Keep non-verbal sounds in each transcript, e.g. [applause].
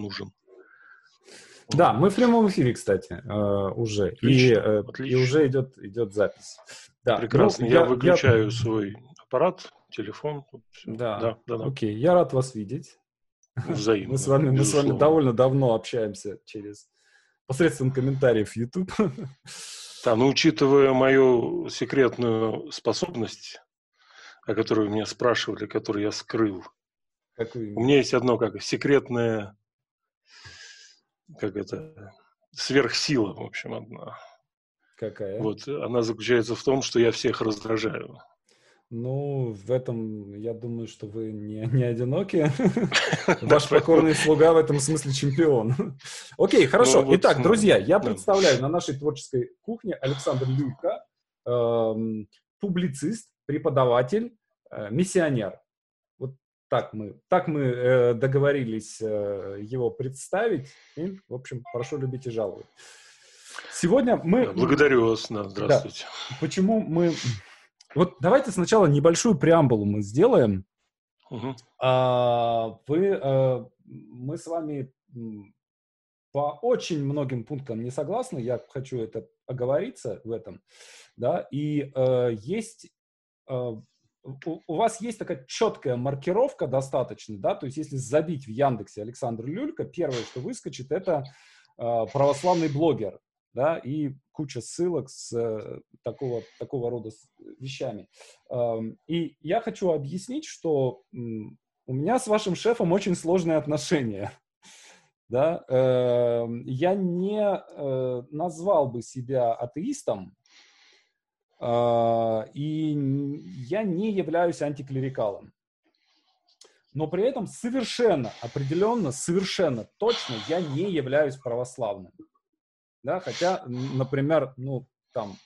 нужен. Да, мы в прямом эфире, кстати, э, уже. Отлично, и, э, и уже идет, идет запись. Да. Прекрасно. Ну, я, я выключаю я... свой аппарат, телефон. Да. Да, да, да. Окей, я рад вас видеть. Взаимно. Мы с вами, мы с вами довольно давно общаемся через посредством комментариев YouTube. [laughs] Да, но учитывая мою секретную способность, о которой вы меня спрашивали, которую я скрыл, Какую? у меня есть одно как секретное, как это, сверхсила, в общем, одна. Какая? Вот, она заключается в том, что я всех раздражаю. Ну, в этом, я думаю, что вы не, не одиноки. [laughs] Ваш покорный слуга в этом смысле чемпион. Окей, хорошо. Ну, Итак, друзья, я представляю на нашей творческой кухне Александр Люлька, эм, публицист, преподаватель, э, миссионер. Так мы, так мы э, договорились э, его представить. И, в общем, прошу любить и жаловать. Сегодня мы... Благодарю вас, да, здравствуйте. Да. Почему мы вот давайте сначала небольшую преамбулу мы сделаем. Угу. А, вы, а, мы с вами по очень многим пунктам не согласны. Я хочу это оговориться в этом, да. И а, есть а, у, у вас есть такая четкая маркировка достаточно, да, то есть если забить в Яндексе Александр Люлька, первое, что выскочит, это э, православный блогер, да, и куча ссылок с э, такого, такого рода вещами. Эм, и я хочу объяснить, что у меня с вашим шефом очень сложные отношения. Да? Эм, я не э, назвал бы себя атеистом, э, и я не являюсь антиклерикалом. Но при этом совершенно определенно, совершенно точно я не являюсь православным да, хотя, например, ну, там,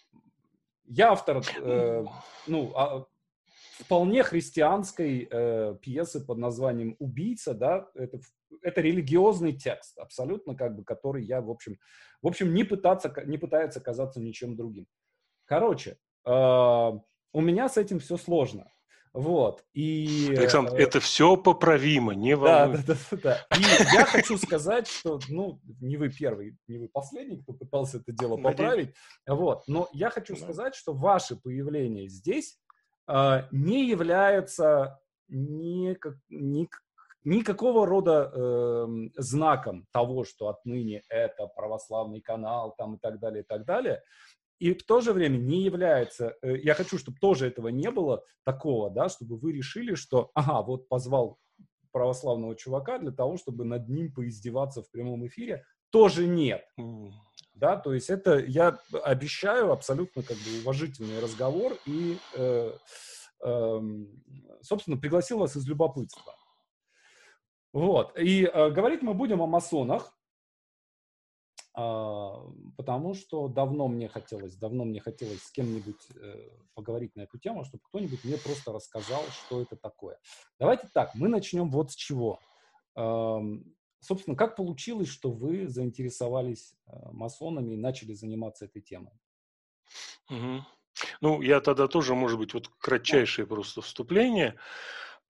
я автор, э, ну, а, вполне христианской э, пьесы под названием «Убийца», да, это, это религиозный текст, абсолютно, как бы, который я, в общем, в общем, не, пытаться, не пытается казаться ничем другим. Короче, у меня с этим все сложно. Вот. И, Александр, э, это все поправимо, не волнуйтесь. Да, да, да, да. И я хочу сказать, что, ну, не вы первый, не вы последний, кто пытался это дело поправить. Вот. Но я хочу сказать, что ваше появление здесь э, не является никак, ник, никакого рода э, знаком того, что отныне это православный канал там и так далее, и так далее и в то же время не является, э, я хочу, чтобы тоже этого не было такого, да, чтобы вы решили, что, ага, вот позвал православного чувака для того, чтобы над ним поиздеваться в прямом эфире, тоже нет. Да, то есть это, я обещаю, абсолютно как бы уважительный разговор и, э, э, собственно, пригласил вас из любопытства. Вот, и э, говорить мы будем о масонах, потому что давно мне хотелось, давно мне хотелось с кем-нибудь э, поговорить на эту тему, чтобы кто-нибудь мне просто рассказал, что это такое. Давайте так, мы начнем вот с чего. Собственно, как получилось, что вы заинтересовались э, масонами и начали заниматься этой темой? Угу. Ну, я тогда тоже, может быть, вот кратчайшее просто вступление.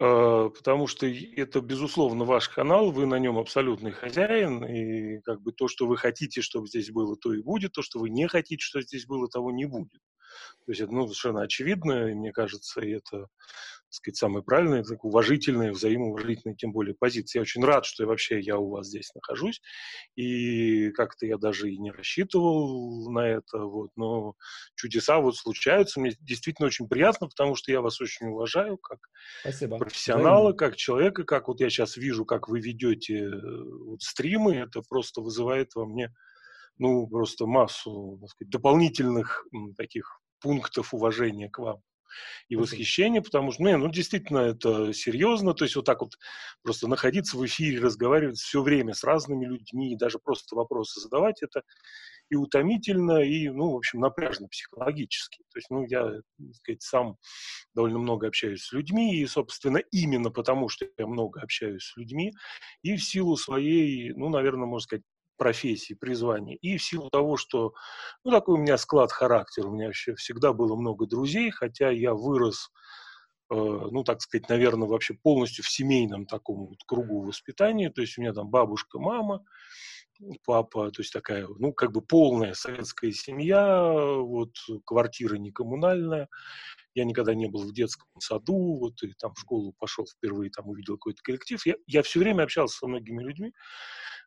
А, потому что это, безусловно, ваш канал, вы на нем абсолютный хозяин, и как бы то, что вы хотите, чтобы здесь было, то и будет, то, что вы не хотите, что здесь было, того не будет. То есть это ну, совершенно очевидно, и мне кажется, и это сказать, самая правильная, так, уважительная, взаимоуважительная, тем более позиция. Я очень рад, что вообще я у вас здесь нахожусь, и как-то я даже и не рассчитывал на это, вот, но чудеса вот случаются, мне действительно очень приятно, потому что я вас очень уважаю как Спасибо. профессионала, Взаимно. как человека, как вот я сейчас вижу, как вы ведете вот, стримы, это просто вызывает во мне ну, просто массу, так сказать, дополнительных таких пунктов уважения к вам и восхищение, потому что, ну, ну, действительно, это серьезно, то есть вот так вот просто находиться в эфире, разговаривать все время с разными людьми, и даже просто вопросы задавать, это и утомительно, и, ну, в общем, напряжно психологически. То есть, ну, я, так сказать, сам довольно много общаюсь с людьми, и, собственно, именно потому, что я много общаюсь с людьми, и в силу своей, ну, наверное, можно сказать, профессии, призвания. И в силу того, что, ну, такой у меня склад характера, у меня вообще всегда было много друзей, хотя я вырос э, ну, так сказать, наверное, вообще полностью в семейном таком вот кругу воспитания. То есть у меня там бабушка, мама, папа, то есть такая, ну, как бы полная советская семья, вот, квартира не коммунальная. Я никогда не был в детском саду, вот, и там в школу пошел впервые, там увидел какой-то коллектив. Я, я все время общался со многими людьми,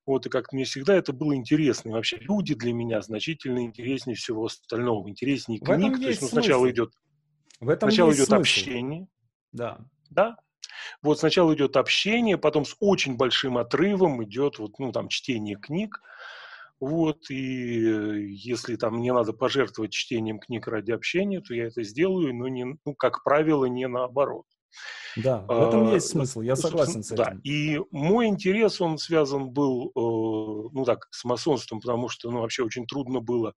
вот, и как мне всегда это было интересно. И вообще люди для меня значительно интереснее всего остального, интереснее книг. То есть, ну, сначала идет, в этом сначала идет смысл. общение. Да. Да, вот сначала идет общение, потом с очень большим отрывом идет вот, ну, там, чтение книг. Вот, и э, если там мне надо пожертвовать чтением книг ради общения, то я это сделаю, но, не, ну, как правило, не наоборот. Да, в этом а, есть смысл, я согласен с этим. Да, и мой интерес, он связан был, э, ну так, с масонством, потому что, ну, вообще очень трудно было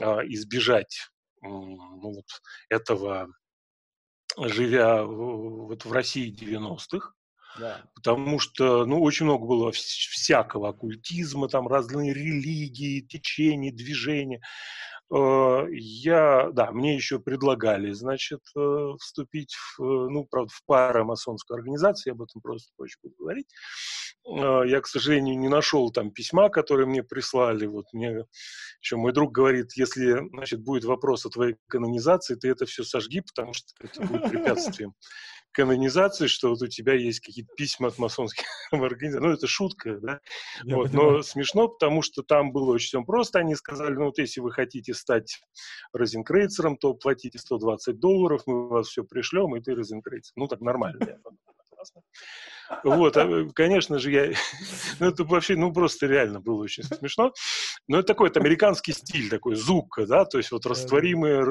э, избежать э, ну, вот этого, живя вот в России 90-х. Да. Потому что, ну, очень много было всякого оккультизма, там разные религии, течения, движения. Э, я, да, мне еще предлагали, значит, э, вступить в, э, ну, правда, в парамасонскую организацию, я об этом просто позже буду говорить. Я, к сожалению, не нашел там письма, которые мне прислали. Вот мне еще мой друг говорит, если, значит, будет вопрос о твоей канонизации, ты это все сожги, потому что это будет препятствием [laughs] канонизации, что вот у тебя есть какие-то письма от масонских [laughs] организаций. Ну, это шутка, да? вот, но смешно, потому что там было очень просто. Они сказали, ну, вот если вы хотите стать розенкрейцером, то платите 120 долларов, мы вас все пришлем, и ты розенкрейцер. Ну, так нормально. Вот, а, конечно же, я... [laughs] Ну, это вообще, ну, просто реально было очень смешно. Но это такой, это американский стиль, такой, зука, да, то есть вот растворимые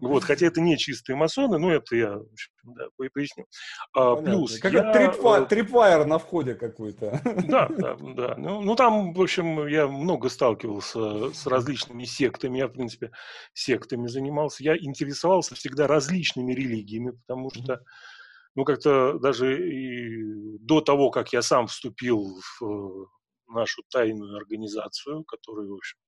вот, хотя это не чистые масоны, но это я да, поясню. А, плюс как я... трипвайр, э, трипвайр на входе какой-то. Да, [laughs] да, да. Ну, ну, там, в общем, я много сталкивался с различными сектами. Я, в принципе, сектами занимался. Я интересовался всегда различными религиями, потому что, ну, как-то даже и до того, как я сам вступил в э, нашу тайную организацию, которую, в общем,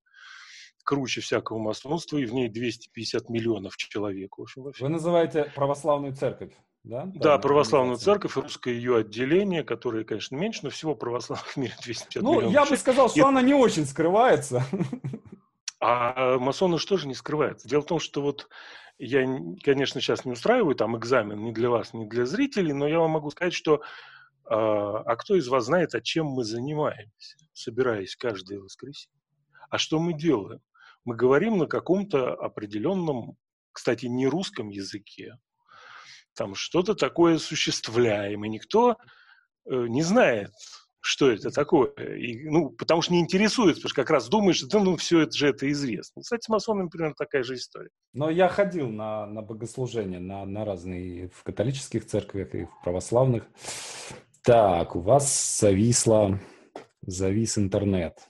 круче всякого масонства, и в ней 250 миллионов человек. В общем, Вы называете православную церковь? Да, да православную церковь, русское ее отделение, которое, конечно, меньше, но всего православных в мире 250 ну, миллионов. Ну, я бы сказал, что и... она не очень скрывается. А масоны что же не скрывается? Дело в том, что вот я, конечно, сейчас не устраиваю там экзамен ни для вас, ни для зрителей, но я вам могу сказать, что а, а кто из вас знает, а чем мы занимаемся, собираясь каждое воскресенье? А что мы делаем? Мы говорим на каком-то определенном, кстати, не русском языке. Там что-то такое осуществляем, и никто э, не знает, что это такое. И, ну, потому что не интересуется, потому что как раз думаешь, что ну, все это же это известно. Кстати, с масонами примерно такая же история. Но я ходил на, на богослужения, на, на разные, в католических церквях и в православных. Так, у вас зависло, завис интернет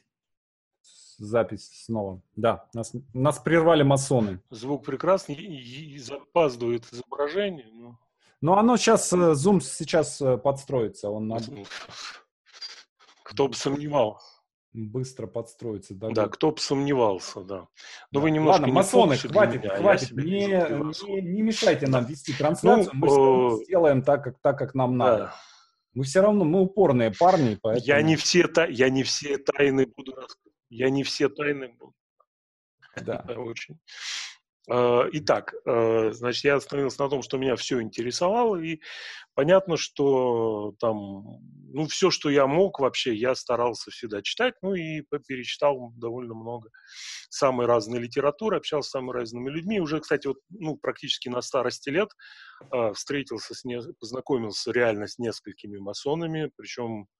запись снова. Да, нас, нас прервали масоны. Звук прекрасный, и, и запаздывает изображение. Но... но оно сейчас, э, Zoom сейчас э, подстроится. Он Кто бы сомневался. Быстро подстроится. Да, да кто бы сомневался, да. Но да. вы немножко Ладно, масоны, хватит, меня, хватит. Не, не, не мешайте нам вести трансляцию. Ну, мы э... сделаем так, как, так, как нам надо. Да. Мы все равно, мы упорные парни, поэтому... Я не все, я не все тайны буду раскрывать. Я не все тайны был. [laughs] Да. Очень. А, итак, а, значит, я остановился на том, что меня все интересовало, и понятно, что там, ну, все, что я мог вообще, я старался всегда читать, ну, и перечитал довольно много самой разной литературы, общался с самыми разными людьми. Уже, кстати, вот, ну, практически на старости лет э, встретился, с не, познакомился реально с несколькими масонами, причем Э,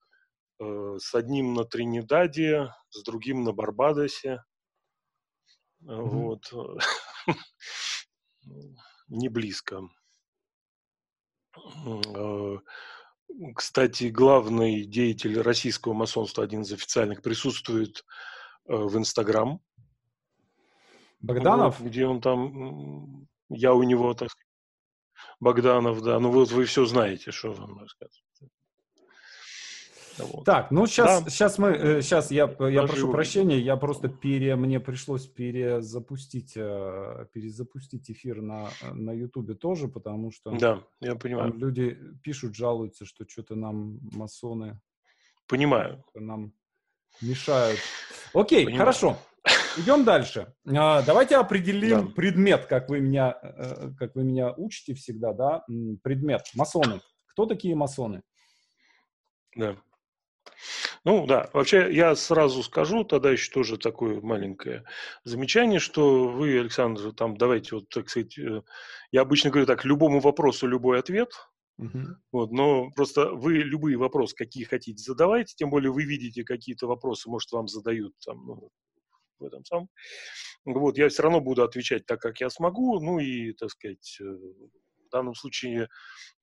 с одним на Тринидаде, с другим на Барбадосе. Mm-hmm. Вот. [laughs] Не близко. Э, кстати, главный деятель российского масонства, один из официальных, присутствует в Инстаграм. Богданов? Вот, где он там, я у него, так сказать, Богданов, да. Ну вот вы все знаете, что вам рассказывать. Вот. Так, ну сейчас, да. сейчас мы, сейчас э, я, я прошу прощения, я просто пере, мне пришлось перезапустить, э, перезапустить эфир на на Ютубе тоже, потому что да, я понимаю. люди пишут, жалуются, что что-то нам масоны понимаю, нам мешают. Окей, понимаю. хорошо. Идем дальше. А, давайте определим да. предмет, как вы меня, э, как вы меня учите всегда, да? Предмет. Масоны. Кто такие масоны? Да. Ну да, вообще я сразу скажу, тогда еще тоже такое маленькое замечание, что вы, Александр, там давайте вот, так сказать, э, я обычно говорю так, любому вопросу любой ответ, угу. вот, но просто вы любые вопросы, какие хотите, задавайте, тем более вы видите какие-то вопросы, может, вам задают там, ну, в этом самом. Вот, я все равно буду отвечать так, как я смогу, ну и, так сказать, э, в данном случае...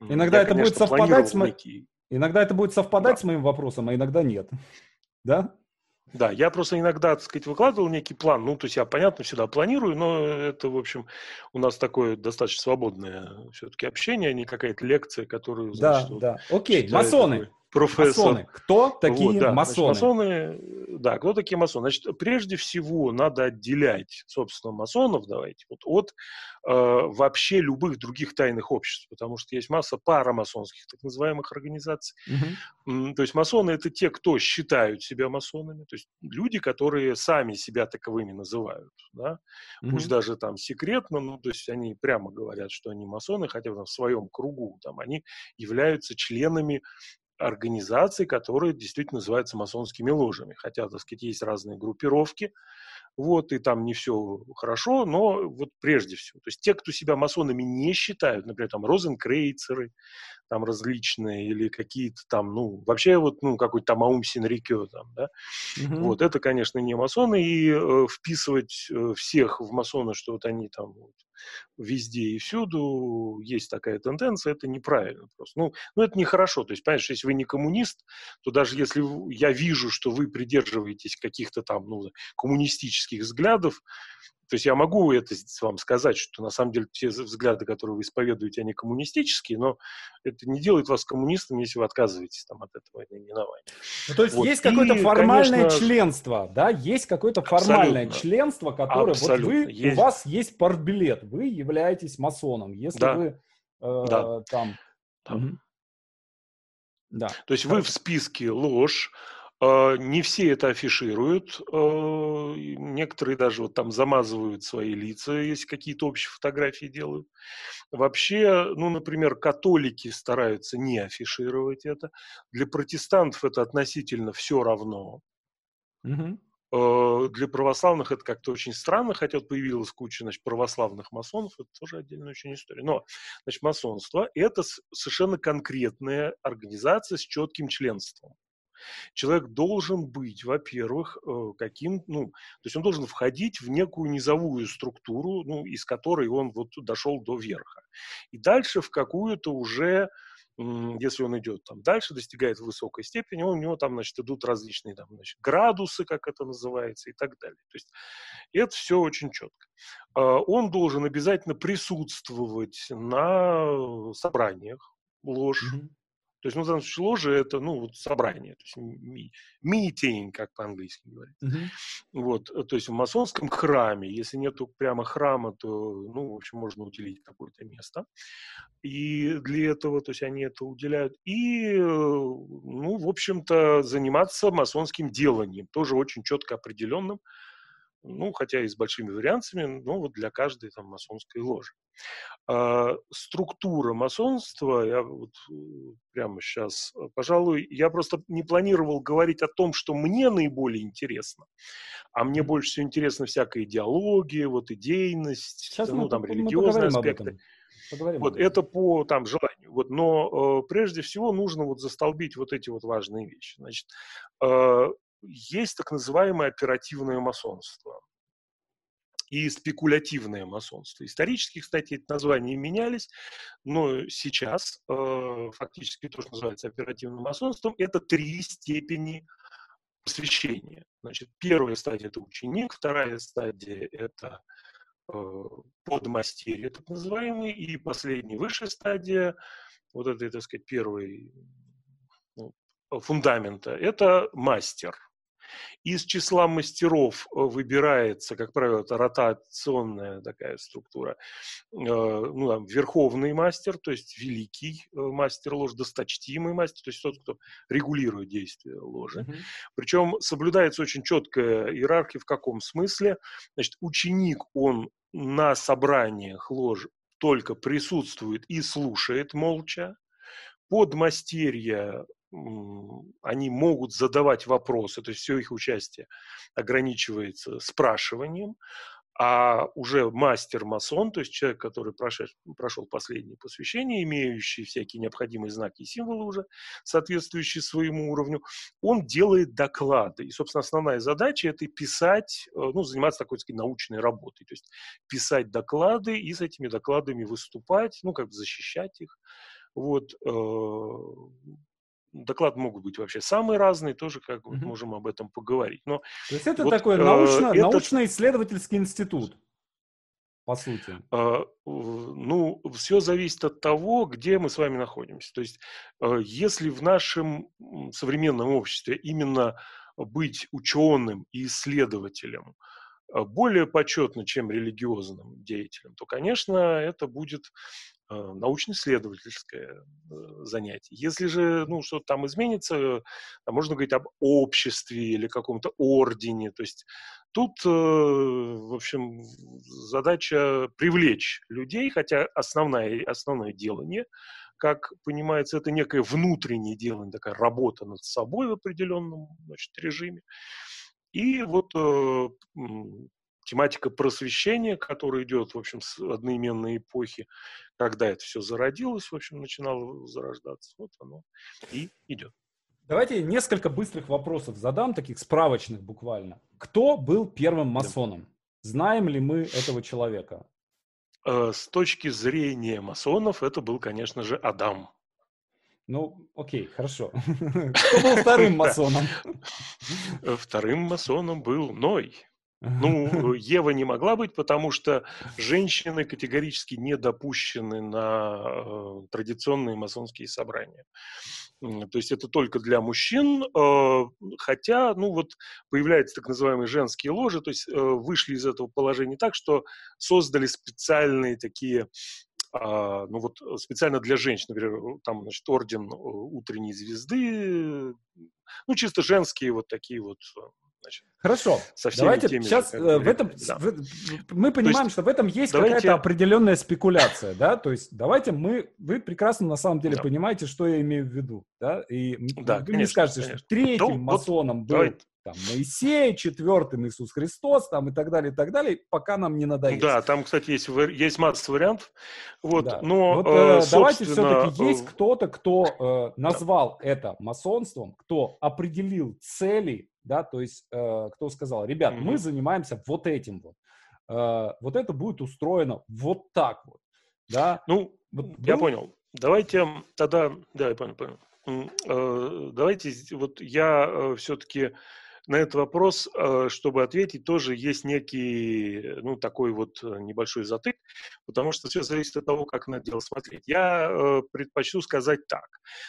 Иногда я, это конечно, будет совпадать с... Некий... Иногда это будет совпадать да. с моим вопросом, а иногда нет. Да? Да, я просто иногда, так сказать, выкладывал некий план. Ну, то есть я, понятно, всегда планирую, но это, в общем, у нас такое достаточно свободное все-таки общение, а не какая-то лекция, которую... Значит, да, вот, да. Окей, масоны. Такой профессор. Масоны. Кто такие вот, да. масоны? Значит, масоны? Да, кто такие масоны? Значит, прежде всего надо отделять, собственно, масонов, давайте, вот, от э, вообще любых других тайных обществ, потому что есть масса парамасонских так называемых организаций. Угу. То есть масоны это те, кто считают себя масонами, то есть люди, которые сами себя таковыми называют, да? угу. пусть даже там секретно, ну, то есть они прямо говорят, что они масоны, хотя бы в своем кругу, там, они являются членами организаций, которые действительно называются масонскими ложами. Хотя, так сказать, есть разные группировки, вот, и там не все хорошо, но вот прежде всего. То есть те, кто себя масонами не считают, например, там розенкрейцеры, там различные, или какие-то там, ну, вообще вот, ну, какой-то там Аум Синрикё там, да, угу. вот, это, конечно, не масоны, и э, вписывать э, всех в масоны, что вот они там вот, везде и всюду есть такая тенденция, это неправильно просто. Ну, ну, это нехорошо. То есть, понимаешь, если вы не коммунист, то даже если я вижу, что вы придерживаетесь каких-то там ну, коммунистических взглядов, то есть я могу это вам сказать, что на самом деле те взгляды, которые вы исповедуете, они коммунистические, но это не делает вас коммунистом, если вы отказываетесь там, от этого наименования. Ну, то есть вот. есть какое-то формальное конечно, членство, да? Есть какое-то формальное абсолютно, членство, которое абсолютно, вот вы, есть. у вас есть портбилет, вы являетесь масоном. Если да. вы э, да. там... там. Да. То есть Хорошо. вы в списке ложь, не все это афишируют, а, некоторые даже вот там замазывают свои лица, если какие-то общие фотографии делают. Вообще, ну, например, католики стараются не афишировать это. Для протестантов это относительно все равно. Угу. Для православных это как-то очень странно, хотя вот появилась куча значит, православных масонов, это тоже отдельная очень история. Но значит, масонство – это совершенно конкретная организация с четким членством. Человек должен быть, во-первых, э, каким, ну, то есть он должен входить в некую низовую структуру, ну, из которой он вот дошел до верха. И дальше в какую-то уже если он идет там дальше, достигает высокой степени, у него там, значит, идут различные там, значит, градусы, как это называется, и так далее. То есть это все очень четко. А, он должен обязательно присутствовать на собраниях ложь, mm-hmm. То есть, ну, в данном случае ложа – это, ну, вот собрание, то есть meeting, как по-английски говорить. Uh-huh. Вот, э, то есть в масонском храме, если нету прямо храма, то, ну, в общем, можно уделить какое-то место. И для этого, то есть они это уделяют. И, э, ну, в общем-то, заниматься масонским деланием, тоже очень четко определенным, ну, хотя и с большими вариантами, но вот для каждой там масонской ложи. А, структура масонства, я вот э, прямо сейчас, э, пожалуй, я просто не планировал говорить о том, что мне наиболее интересно, а мне больше всего интересна всякая идеология, вот идейность, сейчас ну, там, религиозные аспекты. Поговорим вот это по там желанию. Вот, но э, прежде всего нужно вот застолбить вот эти вот важные вещи. Значит, э, есть так называемое оперативное масонство и спекулятивное масонство. Исторически, кстати, эти названия менялись, но сейчас э, фактически то, что называется оперативным масонством, это три степени посвящения. Значит, первая стадия – это ученик, вторая стадия – это э, подмастерье, так называемый, и последняя, высшая стадия, вот это, так сказать, первый ну, фундамента – это мастер – из числа мастеров э, выбирается, как правило, это ротационная такая структура, э, ну, там, верховный мастер, то есть великий э, мастер ложи, досточтимый мастер, то есть тот, кто регулирует действия ложи. Mm-hmm. Причем соблюдается очень четкая иерархия в каком смысле. Значит, ученик, он на собраниях ложи только присутствует и слушает молча, подмастерья они могут задавать вопросы, то есть все их участие ограничивается спрашиванием, а уже мастер-масон, то есть человек, который прошел, прошел последнее посвящение, имеющий всякие необходимые знаки и символы уже, соответствующие своему уровню, он делает доклады. И, собственно, основная задача – это писать, э, ну, заниматься такой, сказать, научной работой, то есть писать доклады и с этими докладами выступать, ну, как бы защищать их. Вот, э, доклады могут быть вообще самые разные, тоже как mm-hmm. можем об этом поговорить. Но То есть это вот, такой э, научно, это... научно-исследовательский институт, по сути. Э, ну, все зависит от того, где мы с вами находимся. То есть э, если в нашем современном обществе именно быть ученым и исследователем э, более почетно, чем религиозным деятелем, то, конечно, это будет Э, научно-исследовательское э, занятие. Если же ну, что-то там изменится, там можно говорить об обществе или каком-то ордене. То есть тут, э, в общем, задача привлечь людей, хотя основное, основное делание, как понимается, это некое внутреннее делание, такая работа над собой в определенном значит, режиме. И вот тематика просвещения, которая идет, в общем, с одноименной эпохи, когда это все зародилось, в общем, начинало зарождаться, вот оно и идет. Давайте несколько быстрых вопросов задам, таких справочных буквально. Кто был первым масоном? Знаем ли мы этого человека? Э, с точки зрения масонов, это был, конечно же, Адам. Ну, окей, хорошо. [laughs] Кто был вторым [laughs] масоном? Вторым масоном был Ной. Ну, [laughs] Ева не могла быть, потому что женщины категорически не допущены на э, традиционные масонские собрания. То есть это только для мужчин, э, хотя, ну вот, появляются так называемые женские ложи, то есть э, вышли из этого положения так, что создали специальные такие а, ну вот специально для женщин, например, там, значит, орден утренней звезды, ну, чисто женские вот такие вот Значит, Хорошо. Со всеми Давайте теми сейчас же, э, в этом да. в, мы понимаем, есть, что в этом есть давайте... какая-то определенная спекуляция, да, то есть давайте мы вы прекрасно на самом деле да. понимаете, что я имею в виду, да, и да, вы конечно, мне скажете, конечно. что третьим ну, масоном вот, был давайте. Там Моисей, четвертым Иисус Христос, там и так далее, и так далее, пока нам не надоест. Да, там, кстати, есть есть масса вариантов, вот, да. но вот, э, собственно... давайте все-таки есть кто-то, кто э, назвал да. это масонством, кто определил цели да, то есть э, кто сказал, ребят, mm-hmm. мы занимаемся вот этим вот, э, вот это будет устроено вот так вот, да. Ну, вот, я был... понял. Давайте тогда, да, я понял, понял. Э, давайте, вот я э, все-таки на этот вопрос, э, чтобы ответить, тоже есть некий, ну, такой вот э, небольшой затык, потому что все зависит от того, как на дело смотреть. Я э, предпочту сказать так.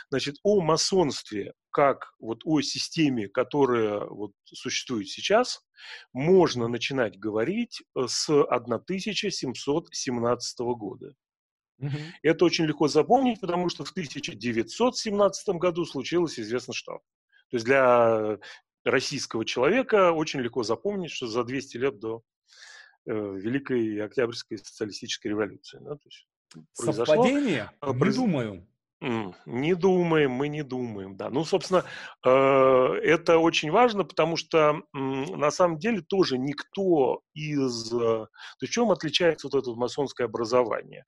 Значит, о масонстве, как вот о системе, которая вот существует сейчас, можно начинать говорить с 1717 года. Угу. Это очень легко запомнить, потому что в 1917 году случилось известно что. То есть для российского человека очень легко запомнить, что за 200 лет до э, Великой Октябрьской социалистической революции. Да, то есть Совпадение? Произошло, не думаю. Не думаем, мы не думаем, да. Ну, собственно, э, это очень важно, потому что на самом деле тоже никто из... Э, то есть, чем отличается вот это масонское образование?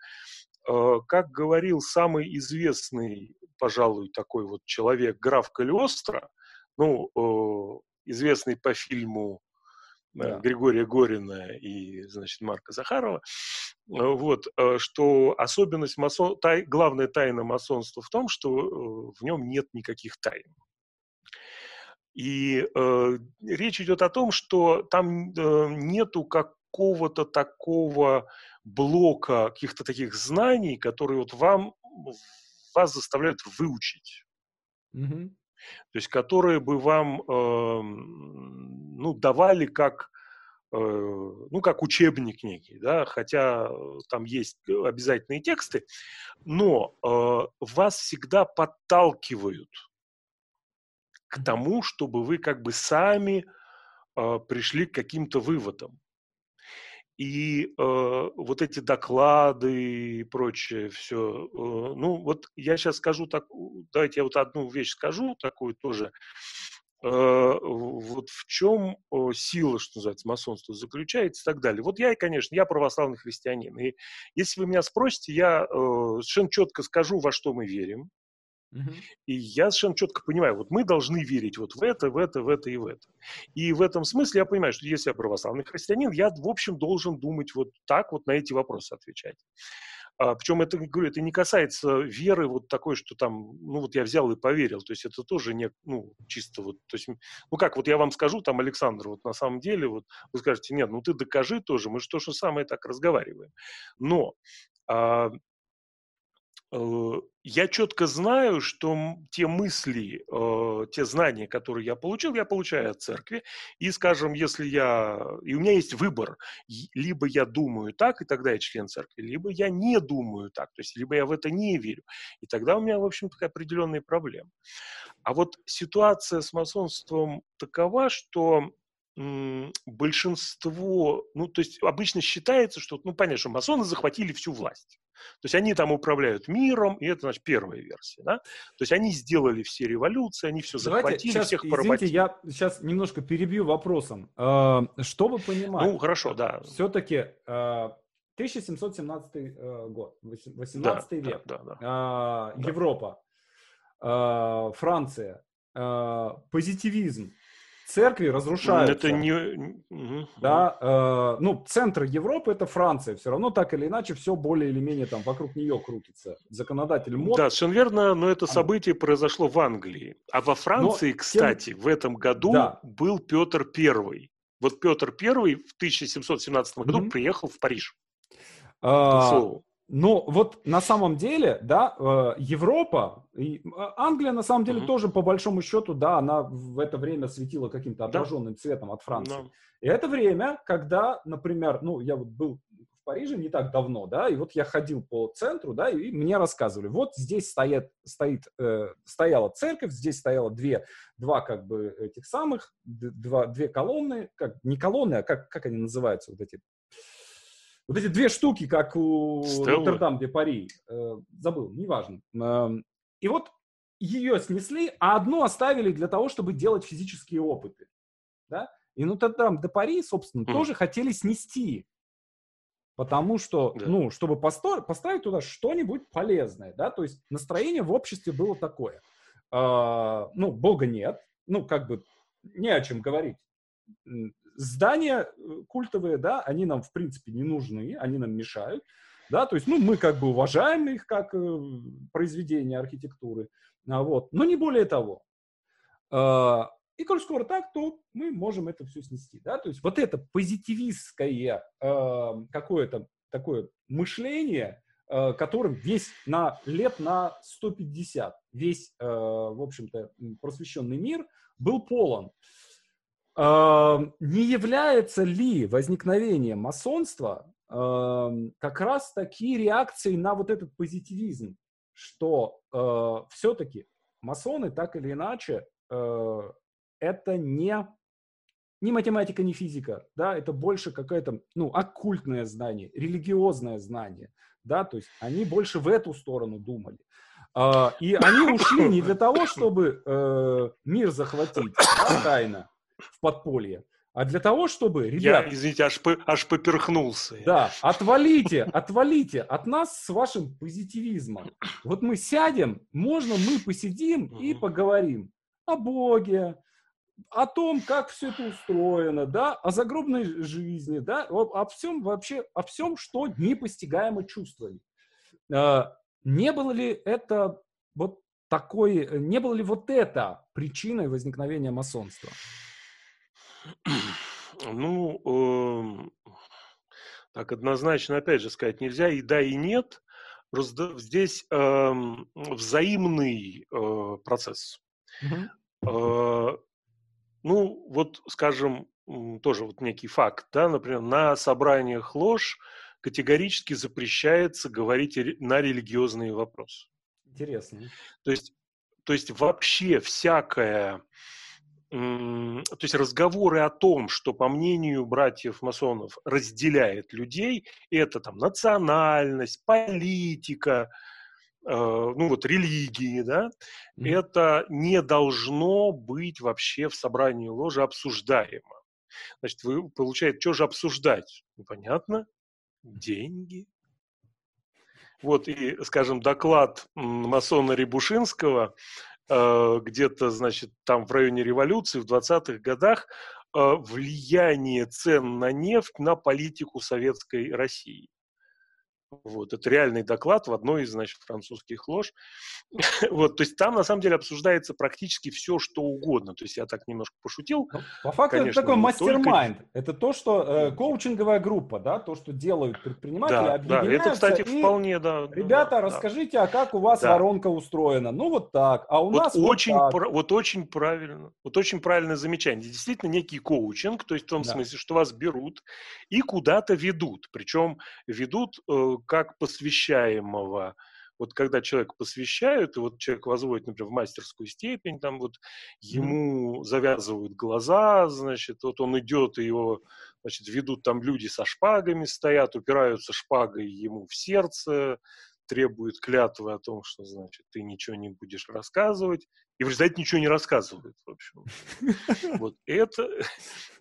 Э, как говорил самый известный, пожалуй, такой вот человек, граф Калиостро, ну, известный по фильму э, да. Григория Горина и, значит, Марка Захарова, э, вот, э, что особенность масон, тай, главная тайна масонства в том, что в нем нет никаких тайн. И э, речь идет о том, что там э, нету какого-то такого блока каких-то таких знаний, которые вот вам вас заставляют выучить. Угу. То есть которые бы вам э, ну, давали как э, ну, как учебник некий, да, хотя там есть обязательные тексты, но э, вас всегда подталкивают к тому, чтобы вы как бы сами э, пришли к каким-то выводам. И э, вот эти доклады и прочее все. Э, ну, вот я сейчас скажу так, давайте я вот одну вещь скажу, такую тоже. Э, вот в чем сила, что называется, масонства заключается и так далее. Вот я, конечно, я православный христианин. И если вы меня спросите, я э, совершенно четко скажу, во что мы верим. И я совершенно четко понимаю, вот мы должны верить вот в это, в это, в это и в это. И в этом смысле я понимаю, что если я православный христианин, я, в общем, должен думать вот так вот на эти вопросы отвечать. А, причем это, говорю, это не касается веры вот такой, что там, ну вот я взял и поверил. То есть это тоже не, ну, чисто вот, то есть, ну как, вот я вам скажу, там, Александр, вот на самом деле, вот вы скажете, нет, ну ты докажи тоже, мы же то же самое так разговариваем. Но а, я четко знаю, что те мысли, э, те знания, которые я получил, я получаю от церкви. И, скажем, если я... И у меня есть выбор. Либо я думаю так, и тогда я член церкви, либо я не думаю так. То есть, либо я в это не верю. И тогда у меня, в общем-то, определенные проблемы. А вот ситуация с масонством такова, что большинство, ну, то есть обычно считается, что, ну, понятно, что масоны захватили всю власть. То есть они там управляют миром, и это, значит, первая версия, да? То есть они сделали все революции, они все Давайте захватили, сейчас, всех поработили. Извините, я сейчас немножко перебью вопросом. А, чтобы понимать... Ну, хорошо, да. Все-таки 1717 э, год, 18 да, век, да, да, да. Европа. Франция, позитивизм, церкви разрушаются. Это не... Да, э, ну, центр Европы это Франция. Все равно так или иначе все более или менее там вокруг нее крутится. Законодатель МОД... Да, совершенно верно, но это событие произошло в Англии. А во Франции, но, кстати, тем... в этом году да. был Петр Первый. Вот Петр Первый в 1717 году mm-hmm. приехал в Париж. А, ну, вот на самом деле, да, э, Европа, и а, Англия на самом деле mm-hmm. тоже по большому счету, да, она в это время светила каким-то отраженным да. цветом от Франции. No. И это время, когда, например, ну, я вот был в Париже не так давно, да, и вот я ходил по центру, да, и мне рассказывали, вот здесь стоят, стоит, э, стояла церковь, здесь стояло две, два как бы этих самых, два, две колонны, как, не колонны, а как, как они называются, вот эти вот эти две штуки, как у Нотр-Дам де Пари, э, забыл, неважно. Э, и вот ее снесли, а одну оставили для того, чтобы делать физические опыты. Да? И Нотр-Дам де Пари, собственно, mm. тоже хотели снести. Потому что, да. ну, чтобы посто- поставить туда что-нибудь полезное, да, то есть настроение в обществе было такое. Э, ну, Бога нет, ну, как бы не о чем говорить здания э, культовые, да, они нам, в принципе, не нужны, они нам мешают, да, то есть, ну, мы как бы уважаем их как э, произведения архитектуры, а, вот, но не более того. А, и коль скоро так, то мы можем это все снести, да, то есть вот это позитивистское а, какое-то такое мышление, которым весь на лет на 150, весь, в общем-то, просвещенный мир был полон. Не является ли возникновение масонства как раз таки реакцией на вот этот позитивизм, что э, все-таки масоны так или иначе э, это не не математика, не физика, да, это больше какое-то, ну, оккультное знание, религиозное знание, да, то есть они больше в эту сторону думали. Uh, и они ушли не для того, чтобы uh, мир захватить да, тайно, в подполье, а для того, чтобы, ребят... Я, извините, аж, по, аж поперхнулся. Да, отвалите, отвалите от нас с вашим позитивизмом. Вот мы сядем, можно мы посидим и поговорим о Боге, о том, как все это устроено, да, о загробной жизни, да, о, о всем вообще, о всем, что непостигаемо чувствовали. А, не было ли это вот такой, не было ли вот это причиной возникновения масонства? [clears throat] Ну, эм, так однозначно, опять же, сказать нельзя. И да, и нет. Просто здесь эм, взаимный э, процесс. Угу. Ну, вот, скажем, тоже вот некий факт, да, например, на собраниях ложь категорически запрещается говорить на религиозные вопросы. Интересно. То есть, то есть вообще всякое, то есть разговоры о том, что по мнению братьев масонов разделяет людей, это там национальность, политика, э, ну вот религии, да, mm-hmm. это не должно быть вообще в собрании ложи обсуждаемо. Значит, вы, получаете, что же обсуждать? Ну, понятно, деньги. Вот и, скажем, доклад масона Рябушинского где-то, значит, там в районе революции в 20-х годах э, влияние цен на нефть на политику советской России. Вот, это реальный доклад в одной из, значит, французских лож. [laughs] вот, то есть там, на самом деле, обсуждается практически все, что угодно. То есть я так немножко пошутил. Ну, по факту Конечно, это такой мастер-майнд. Только... Это то, что э, коучинговая группа, да, то, что делают предприниматели, да, объединяются. Да, это, кстати, и, вполне, да. Ребята, да, расскажите, да. а как у вас да. воронка устроена? Ну, вот так. А у вот нас очень, вот так. вот очень правильно. Вот очень правильное замечание. Действительно, некий коучинг, то есть в том да. смысле, что вас берут и куда-то ведут. Причем ведут э, как посвящаемого, вот когда человек посвящают, и вот человек возводит, например, в мастерскую степень, там вот ему завязывают глаза, значит, вот он идет, и его, значит, ведут там люди со шпагами стоят, упираются шпагой ему в сердце, требуют клятвы о том, что, значит, ты ничего не будешь рассказывать, и в результате ничего не рассказывают, в общем. [laughs] Вот это,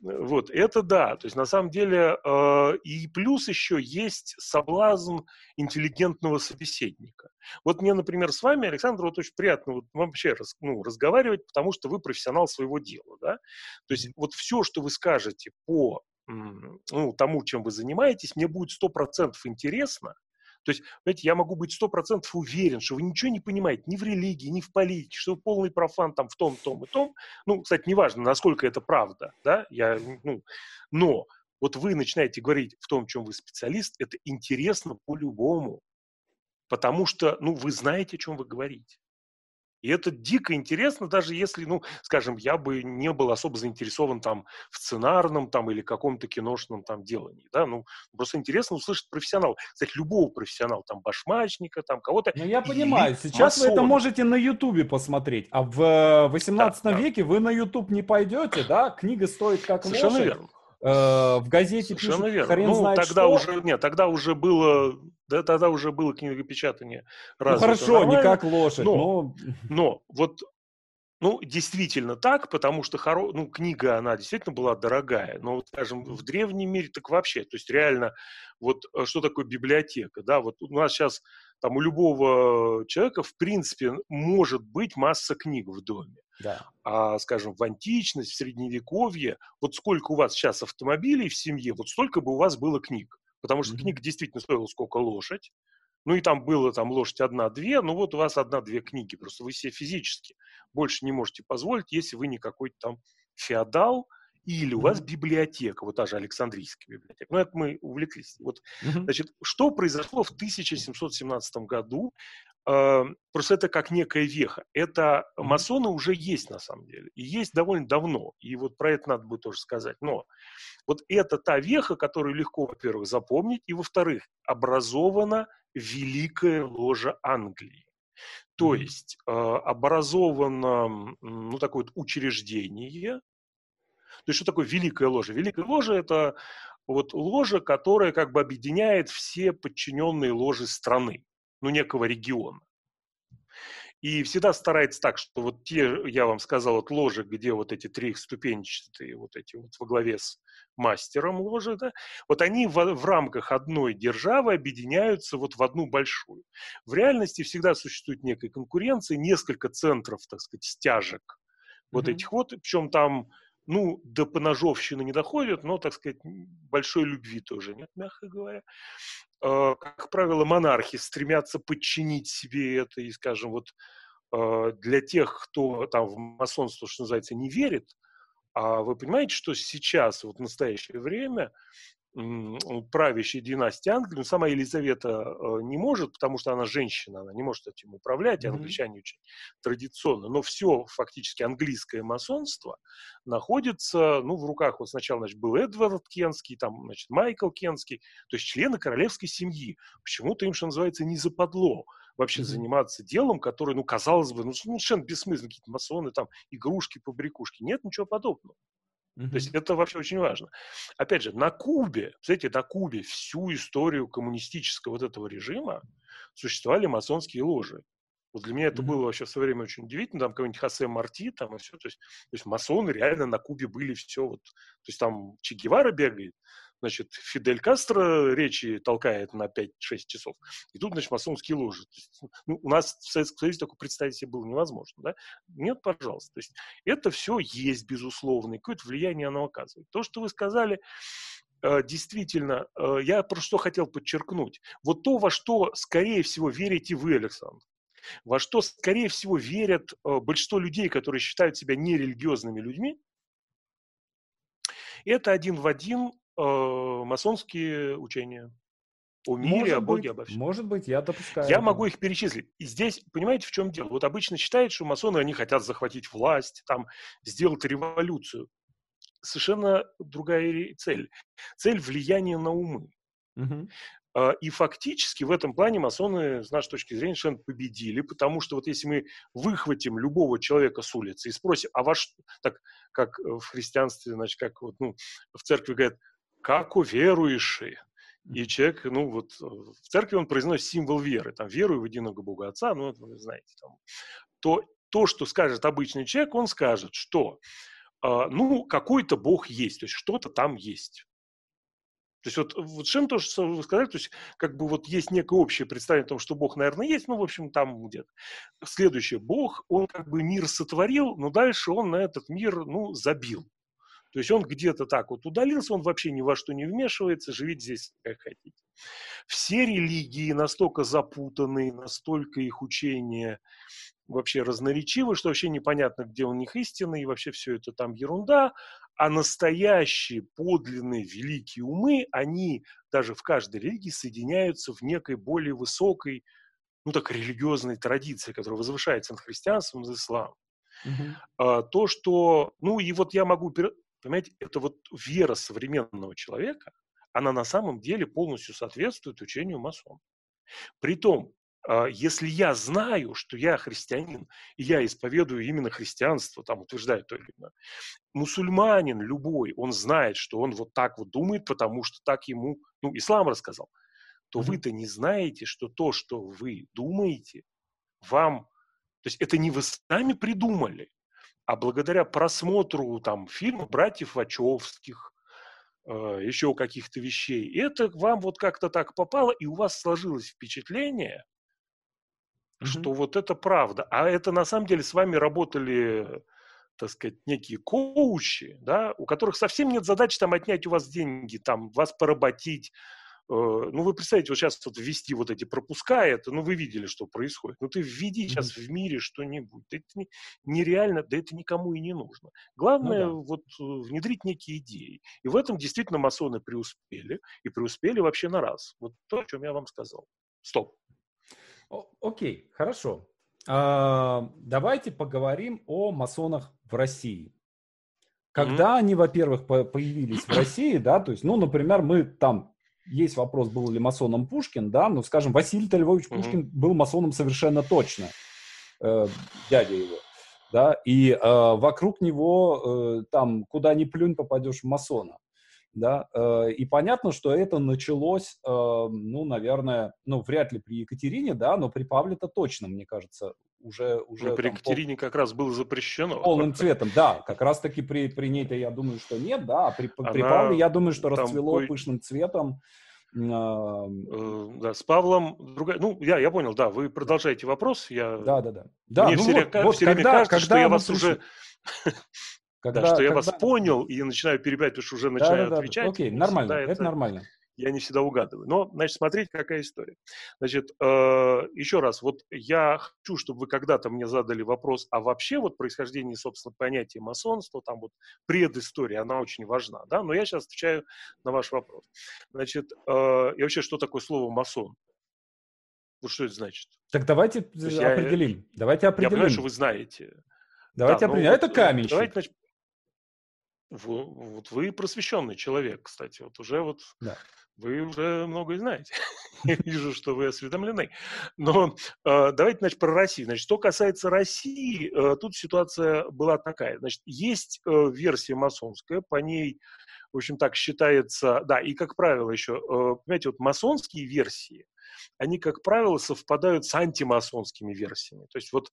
вот это да. То есть, на самом деле, э, и плюс еще есть соблазн интеллигентного собеседника. Вот мне, например, с вами, Александр, вот очень приятно вот вообще раз, ну, разговаривать, потому что вы профессионал своего дела, да. То есть, вот все, что вы скажете по ну, тому, чем вы занимаетесь, мне будет сто процентов интересно, то есть, знаете, я могу быть сто процентов уверен, что вы ничего не понимаете ни в религии, ни в политике, что вы полный профан там в том, том и том. Ну, кстати, неважно, насколько это правда, да, я, ну, но вот вы начинаете говорить в том, чем вы специалист, это интересно по-любому, потому что, ну, вы знаете, о чем вы говорите. И это дико интересно, даже если, ну, скажем, я бы не был особо заинтересован там в сценарном там или каком-то киношном там делании, да, ну, просто интересно услышать профессионала. Кстати, любого профессионала, там, башмачника, там, кого-то. Ну, я понимаю, сейчас масона. вы это можете на Ютубе посмотреть, а в 18 да, веке да. вы на Ютуб не пойдете, да, книга стоит как Совершенно лошадь. верно. Э, в газете Совершенно пишут, верно. хрен ну, знает тогда что. уже, нет, тогда уже было, да, тогда уже было книгопечатание. Ну, хорошо, не как лошадь, но, но... но вот ну, действительно так, потому что хоро... ну, книга, она действительно была дорогая. Но, вот, скажем, в древнем мире так вообще. То есть реально, вот э, что такое библиотека, да, вот у нас сейчас там у любого человека, в принципе, может быть масса книг в доме. Да. А, скажем, в античность, в средневековье, вот сколько у вас сейчас автомобилей в семье, вот столько бы у вас было книг. Потому что mm-hmm. книга действительно стоила сколько лошадь. Ну и там было там лошадь одна-две, ну вот у вас одна-две книги. Просто вы себе физически больше не можете позволить, если вы не какой-то там феодал, или у вас библиотека, вот та же Александрийская библиотека. Ну, это мы увлеклись. Вот, значит, что произошло в 1717 году? Э, просто это как некая веха. Это масоны уже есть на самом деле. И есть довольно давно. И вот про это надо будет тоже сказать. Но вот это та веха, которую легко, во-первых, запомнить, и, во-вторых, образована Великая Ложа Англии. То есть э, образовано ну, такое вот учреждение, то есть что такое великая ложа? Великая ложа – это вот ложа, которая как бы объединяет все подчиненные ложи страны, ну, некого региона. И всегда старается так, что вот те, я вам сказал, вот ложи, где вот эти три ступенчатые, вот эти вот во главе с мастером ложи, да, вот они в, в рамках одной державы объединяются вот в одну большую. В реальности всегда существует некая конкуренция, несколько центров, так сказать, стяжек mm-hmm. вот этих вот, причем там ну, до поножовщины не доходит, но, так сказать, большой любви тоже нет, мягко говоря. А, как правило, монархи стремятся подчинить себе это, и, скажем, вот а, для тех, кто там в масонство, что называется, не верит, а вы понимаете, что сейчас, вот в настоящее время, правящей династии Англии, но сама Елизавета э, не может, потому что она женщина, она не может этим управлять, mm-hmm. англичане очень традиционно, но все фактически английское масонство находится, ну, в руках, вот сначала, значит, был Эдвард Кенский, там, значит, Майкл Кенский, то есть члены королевской семьи. Почему-то им, что называется, не западло вообще mm-hmm. заниматься делом, которое, ну, казалось бы, ну, совершенно бессмысленно, какие-то масоны, там, игрушки, побрякушки. Нет ничего подобного. То есть это вообще очень важно. Опять же, на Кубе, знаете, на Кубе всю историю коммунистического вот этого режима существовали масонские ложи. Вот для меня это mm-hmm. было вообще в свое время очень удивительно. Там какой-нибудь Хосе Марти, там и все. То есть, то есть масоны реально на Кубе были все. Вот. То есть там Че Гевара бегает, значит, Фидель Кастро речи толкает на 5-6 часов, и тут, значит, масонские ложи. Есть, ну, у нас в Советском Союзе такое представить себе было невозможно, да? Нет, пожалуйста. То есть это все есть, безусловно, и какое-то влияние оно оказывает. То, что вы сказали, э, действительно, э, я просто что хотел подчеркнуть. Вот то, во что, скорее всего, верите вы, Александр, во что, скорее всего, верят э, большинство людей, которые считают себя нерелигиозными людьми, это один в один масонские учения о мире, может о Боге, быть, обо всем. Может быть, я допускаю. Я могу их перечислить. И здесь, понимаете, в чем дело? Вот обычно считают, что масоны, они хотят захватить власть, там, сделать революцию. Совершенно другая цель. Цель влияния на умы. Угу. И фактически в этом плане масоны, с нашей точки зрения, совершенно победили, потому что вот если мы выхватим любого человека с улицы и спросим, а ваш, так как в христианстве, значит, как вот, ну, в церкви говорят, как уверующие, и человек, ну вот в церкви он произносит символ веры, там верую в единого Бога Отца, ну вы знаете, там, то то, что скажет обычный человек, он скажет, что э, ну какой-то Бог есть, то есть что-то там есть. То есть вот, вот чем то, что вы сказали, то есть как бы вот есть некое общее представление о том, что Бог, наверное, есть, ну, в общем, там где-то. Следующее, Бог, он как бы мир сотворил, но дальше он на этот мир, ну, забил. То есть он где-то так вот удалился, он вообще ни во что не вмешивается, живите здесь как хотите. Все религии настолько запутаны, настолько их учения вообще разноречивы, что вообще непонятно, где у них истина, и вообще все это там ерунда. А настоящие, подлинные, великие умы, они даже в каждой религии соединяются в некой более высокой, ну так, религиозной традиции, которая возвышается над христианством и исламом. Uh-huh. То, что, ну и вот я могу, понимаете, это вот вера современного человека, она на самом деле полностью соответствует учению масон. Притом, а, если я знаю, что я христианин, и я исповедую именно христианство, там утверждаю то или иное, мусульманин любой, он знает, что он вот так вот думает, потому что так ему, ну, ислам рассказал, то mm-hmm. вы-то не знаете, что то, что вы думаете, вам, то есть это не вы сами придумали, а благодаря просмотру там фильма братьев Вачовских, э, еще каких-то вещей, это вам вот как-то так попало, и у вас сложилось впечатление, mm-hmm. что вот это правда. А это на самом деле с вами работали, так сказать, некие коучи, да, у которых совсем нет задачи там отнять у вас деньги, там вас поработить. Э, ну, вы представляете, вот сейчас вот ввести вот эти пропуска, это, ну, вы видели, что происходит. Ну, ты введи сейчас в мире что-нибудь. Да это не, нереально, да это никому и не нужно. Главное, ну, да. вот э, внедрить некие идеи. И в этом действительно масоны преуспели. И преуспели вообще на раз. Вот то, о чем я вам сказал. Стоп. Окей, хорошо. А, давайте поговорим о масонах в России. Когда mm-hmm. они, во-первых, появились в России, да, то есть, ну, например, мы там есть вопрос, был ли масоном Пушкин, да, но, скажем, Василий Львович mm-hmm. Пушкин был масоном совершенно точно, э, дядя его, да, и э, вокруг него э, там куда ни плюнь попадешь в масона да, э, и понятно, что это началось, э, ну, наверное, ну, вряд ли при Екатерине, да, но при Павле-то точно, мне кажется, уже... уже но при там, Екатерине пол... как раз было запрещено. Полным цветом, да, как раз-таки при, при ней-то я думаю, что нет, да, а при, Она при Павле я думаю, что расцвело кой... пышным цветом. Э, да, с Павлом другая. Ну, я, я понял, да, вы продолжаете вопрос. Я... Да, да, да. да Мне ну все, вот, вот, все когда, время кажется, когда [laughs] что я вас пришли... уже когда, да, что я когда... вас понял и начинаю перебивать, потому что уже начинаю да, да, отвечать. Окей, нормально, это, это нормально. Я не всегда угадываю. Но, значит, смотрите, какая история. Значит, э, еще раз, вот я хочу, чтобы вы когда-то мне задали вопрос, а вообще вот происхождение, собственно, понятия масонства, там вот предыстория, она очень важна, да, но я сейчас отвечаю на ваш вопрос. Значит, э, и вообще, что такое слово масон? Вот что это значит? Так давайте определим. Я, давайте определим. Я понимаю, что вы знаете. Давайте да, ну определим. Вот, это каменщик. Давайте, значит, вы, вот вы просвещенный человек, кстати, вот уже вот да. вы уже многое знаете. [laughs] Я вижу, что вы осведомлены. Но э, давайте, значит, про Россию. Значит, что касается России, э, тут ситуация была такая. Значит, есть э, версия масонская, по ней, в общем, так считается, да, и как правило еще, э, понимаете, вот масонские версии, они, как правило, совпадают с антимасонскими версиями. То есть вот,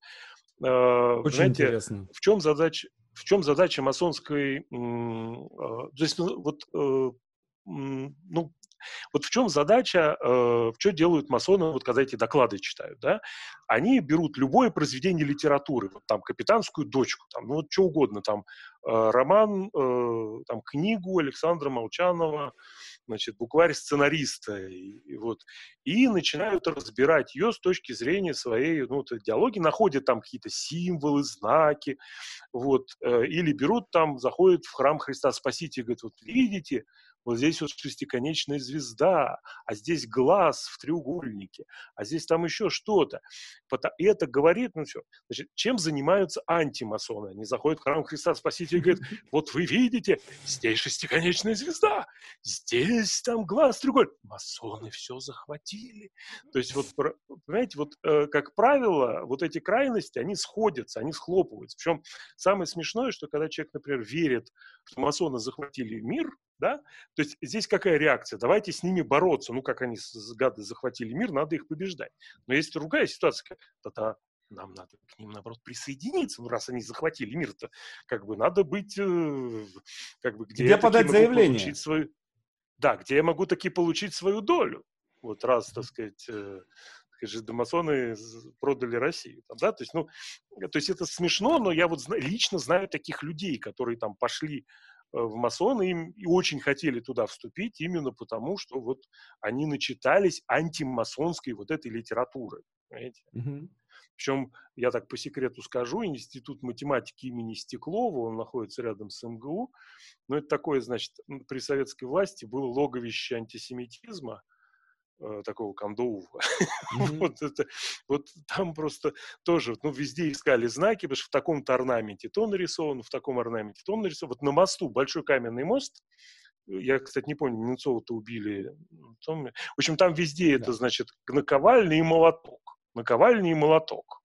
э, Очень знаете, интересно. в чем задача, в чем задача масонской, э, то есть ну, вот, э, ну, вот в чем задача, э, что делают масоны, вот когда эти доклады читают, да? Они берут любое произведение литературы, вот там «Капитанскую дочку», там, ну вот что угодно, там э, роман, там книгу Александра Молчанова, значит, букварь сценариста, и, и вот, и начинают разбирать ее с точки зрения своей, ну, диалоги, находят там какие-то символы, знаки, вот, э, или берут там, заходят в храм Христа Спасителя говорят, вот видите, вот здесь вот шестиконечная звезда, а здесь глаз в треугольнике, а здесь там еще что-то. И это говорит, ну все. Значит, чем занимаются антимасоны? Они заходят в храм Христа Спасителя и говорят, [laughs] вот вы видите, здесь шестиконечная звезда, здесь там глаз треугольник. Масоны все захватили. То есть вот, понимаете, вот э, как правило, вот эти крайности, они сходятся, они схлопываются. Причем самое смешное, что когда человек, например, верит, что масоны захватили мир, да? То есть здесь какая реакция? Давайте с ними бороться. Ну, как они, гады, захватили мир, надо их побеждать. Но есть другая ситуация. Тогда нам надо к ним, наоборот, присоединиться. Ну, раз они захватили мир-то, как бы надо быть, э, как бы, где, где я подать заявление. Получить свою... Да, где я могу таки получить свою долю. Вот раз, так сказать, э, скажем, масоны продали Россию. Там, да? то, есть, ну, то есть это смешно, но я вот лично знаю таких людей, которые там пошли в масоны им и очень хотели туда вступить именно потому, что вот они начитались антимасонской вот этой литературы. Понимаете? Mm-hmm. Причем, я так по секрету скажу, Институт математики имени Стеклова, он находится рядом с МГУ, но это такое, значит, при советской власти было логовище антисемитизма, Э, такого кондоува. Mm-hmm. [laughs] вот, это, вот там просто тоже, ну, везде искали знаки, потому что в таком-то орнаменте то нарисован, в таком орнаменте то нарисован. Вот на мосту, большой каменный мост, я, кстати, не помню, Немцова-то убили. Там, в общем, там везде yeah. это, значит, наковальня и молоток. Наковальня и молоток.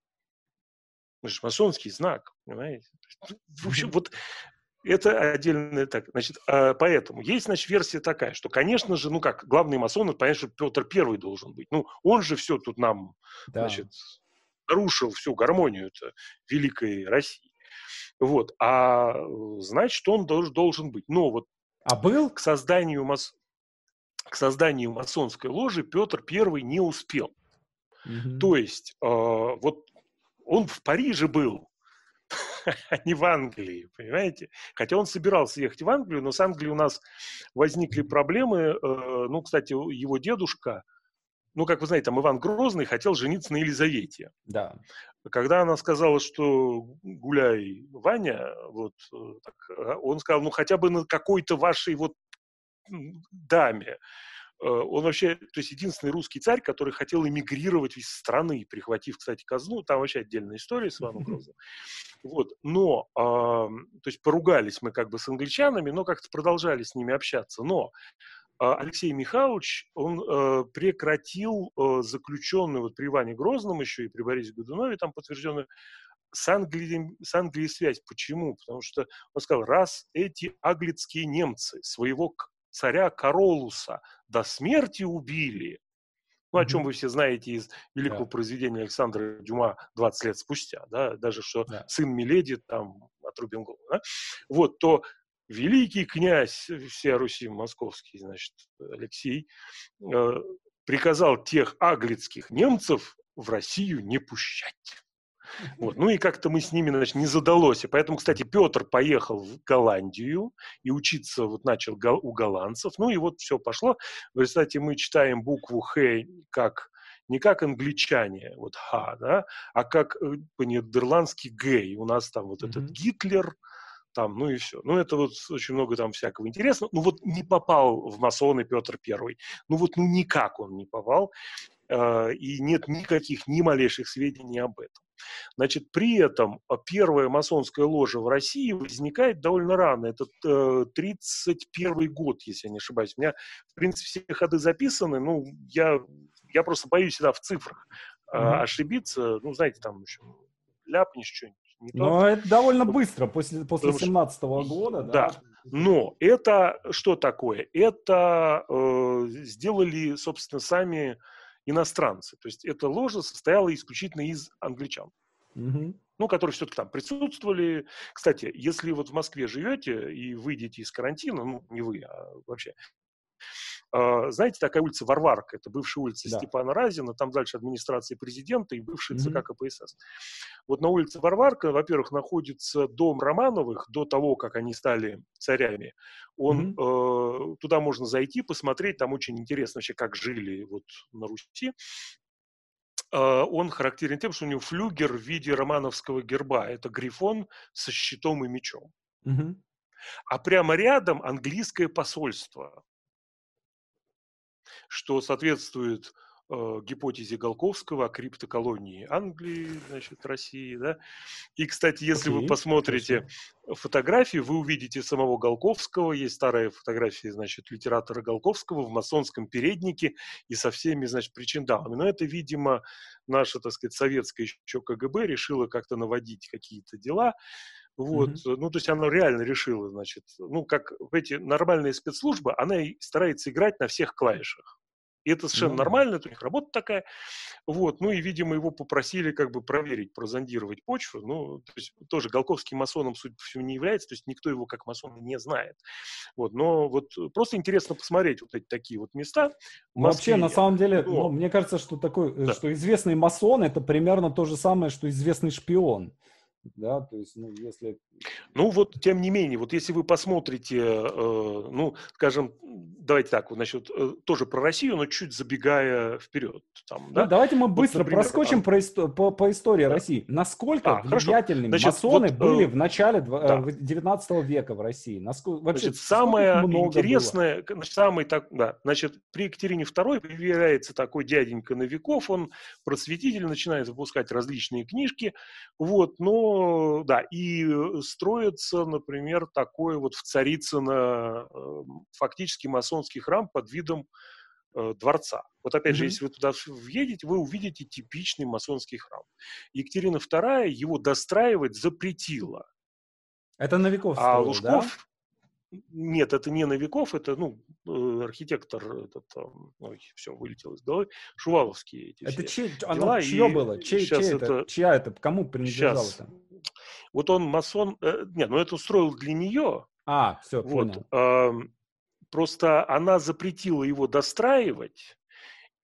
Это масонский знак, понимаете? [laughs] В общем, вот это отдельно так. Значит, а, поэтому есть, значит, версия такая, что, конечно же, ну как, главный масон, это, понятно, что Петр Первый должен быть. Ну, он же все тут нам, да. значит, нарушил всю гармонию великой России. Вот. А значит, он должен, должен быть. Но вот а был? К созданию, мас... к созданию масонской ложи Петр Первый не успел. Угу. То есть, э, вот он в Париже был, [laughs] а не в Англии, понимаете? Хотя он собирался ехать в Англию, но с Англией у нас возникли проблемы. Э, ну, кстати, его дедушка, ну, как вы знаете, там Иван Грозный хотел жениться на Елизавете. Да. Когда она сказала, что гуляй, Ваня, вот, э, так, а он сказал, ну, хотя бы на какой-то вашей вот даме. Э, он вообще, то есть единственный русский царь, который хотел эмигрировать из страны, прихватив, кстати, казну. Там вообще отдельная история с Иваном Грозным. Вот. Но, э, то есть поругались мы как бы с англичанами, но как-то продолжали с ними общаться. Но э, Алексей Михайлович, он э, прекратил э, заключенную вот при Иване Грозном еще и при Борисе Годунове, там подтвержденную, с Англией, с Англией связь. Почему? Потому что он сказал, раз эти аглицкие немцы своего царя Королуса до смерти убили, ну, о чем вы все знаете из великого да. произведения Александра Дюма 20 лет спустя, да, даже что да. сын Миледи там отрубил голову, да? вот, то великий князь всей Руси московский, значит, Алексей, э, приказал тех аглицких немцев в Россию не пущать. Вот. Ну и как-то мы с ними, значит, не задалось. И поэтому, кстати, Петр поехал в Голландию и учиться вот начал у голландцев. Ну и вот все пошло. В результате мы читаем букву «Х» как не как англичане, вот «ха», да, а как э, по-нидерландски «гей». У нас там вот mm-hmm. этот Гитлер, там, ну и все. Ну, это вот очень много там всякого интересного. Ну, вот не попал в масоны Петр Первый. Ну, вот ну никак он не попал. Э, и нет никаких, ни малейших сведений об этом. Значит, при этом а, первая масонская ложа в России возникает довольно рано. Это э, 31 год, если я не ошибаюсь. У меня, в принципе, все ходы записаны. Ну, я, я просто боюсь всегда в цифрах э, mm-hmm. ошибиться. Ну, знаете, там еще ляпнешь что-нибудь. Но то. это довольно быстро, после, после 17 -го года. Да. да. Но это что такое? Это э, сделали, собственно, сами иностранцы. То есть эта ложа состояла исключительно из англичан. Угу. Ну, которые все-таки там присутствовали. Кстати, если вот в Москве живете и выйдете из карантина, ну, не вы, а вообще, знаете, такая улица Варварка, это бывшая улица да. Степана Разина, там дальше администрация президента и бывший ЦК mm-hmm. КПСС. Вот на улице Варварка, во-первых, находится дом Романовых до того, как они стали царями. Он, mm-hmm. э, туда можно зайти, посмотреть, там очень интересно вообще, как жили вот на Руси. Э, он характерен тем, что у него флюгер в виде романовского герба. Это грифон со щитом и мечом. Mm-hmm. А прямо рядом английское посольство что соответствует э, гипотезе Голковского о криптоколонии Англии, значит, России, да. И, кстати, если okay, вы посмотрите хорошо. фотографии, вы увидите самого Голковского, есть старая фотография, значит, литератора Голковского в масонском переднике и со всеми, значит, причиндалами. Но это, видимо, наша, так сказать, советская еще КГБ решила как-то наводить какие-то дела, вот, mm-hmm. ну, то есть она реально решила, значит, ну, как эти нормальные спецслужбы, она и старается играть на всех клавишах. И это совершенно mm-hmm. нормально, это у них работа такая. Вот, ну и, видимо, его попросили как бы проверить, прозондировать почву. Ну, то есть тоже Голковский масоном, судя по всему, не является, то есть никто его как масона не знает. Вот, но вот просто интересно посмотреть вот эти такие вот места. Ну, вообще, на самом деле, но... ну, мне кажется, что такой, э, да. что известный масон это примерно то же самое, что известный шпион да, то есть, ну, если... Ну, вот, тем не менее, вот если вы посмотрите, э, ну, скажем, давайте так, вот, значит, э, тоже про Россию, но чуть забегая вперед. Там, да? Ну, давайте мы быстро вот, например, проскочим там... про исто... по, по истории да. России. Насколько а, влиятельными значит, масоны вот, были э, в начале да. 19 века в России? Насколько, вообще, значит, самое интересное, значит, самый так, да, значит, при Екатерине II появляется такой дяденька Новиков, он просветитель, начинает выпускать различные книжки, вот, но да, и э, строится, например, такой вот в Царицыно эм, фактически масонский храм под видом э, дворца. Вот опять mm-hmm. же, если вы туда въедете, вы увидите типичный масонский храм. Екатерина II его достраивать запретила. Это Новиков А Лужков, нет, это не Новиков, это, ну, э, архитектор, этот, ой, все, вылетел из головы, Шуваловский эти Это чей, оно чье было? Чей, чей это, это, чья это, кому принадлежало это? Вот он масон, э, нет, ну это устроил для нее. А, все, вот, э, просто она запретила его достраивать,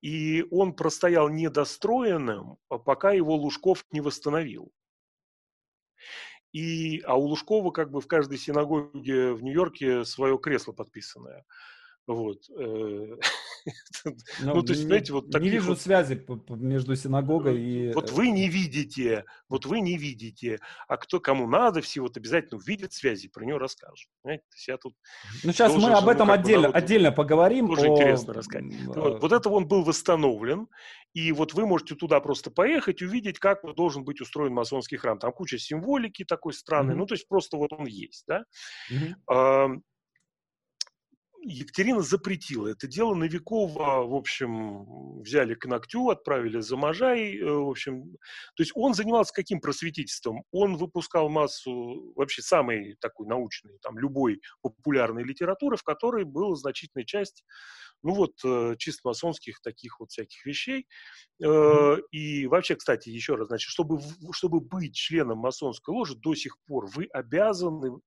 и он простоял недостроенным, а пока его Лужков не восстановил. И, а у Лужкова как бы в каждой синагоге в Нью-Йорке свое кресло подписанное. Вот. Э, [laughs] ну, ну, то есть, знаете, вот таких... Не вижу вот... связи между синагогой и... Вот вы не видите, вот вы не видите, а кто кому надо, все вот обязательно увидят связи, про нее расскажут. Знаете, то есть я тут... Ну, сейчас мы об этом ну, отдельно, бы, да, вот, отдельно поговорим. Тоже о... интересно рассказать. Вот, вот это он был восстановлен, и вот вы можете туда просто поехать, увидеть, как должен быть устроен масонский храм. Там куча символики такой странной, mm-hmm. ну, то есть просто вот он есть, да. Mm-hmm. Екатерина запретила это дело. Новикова, в общем, взяли к ногтю, отправили за Можай. Э, в общем, то есть он занимался каким просветительством? Он выпускал массу вообще самой такой научной, там, любой популярной литературы, в которой была значительная часть, ну вот, э, чисто масонских таких вот всяких вещей. Э, и вообще, кстати, еще раз, значит, чтобы, чтобы быть членом масонской ложи до сих пор, вы обязаны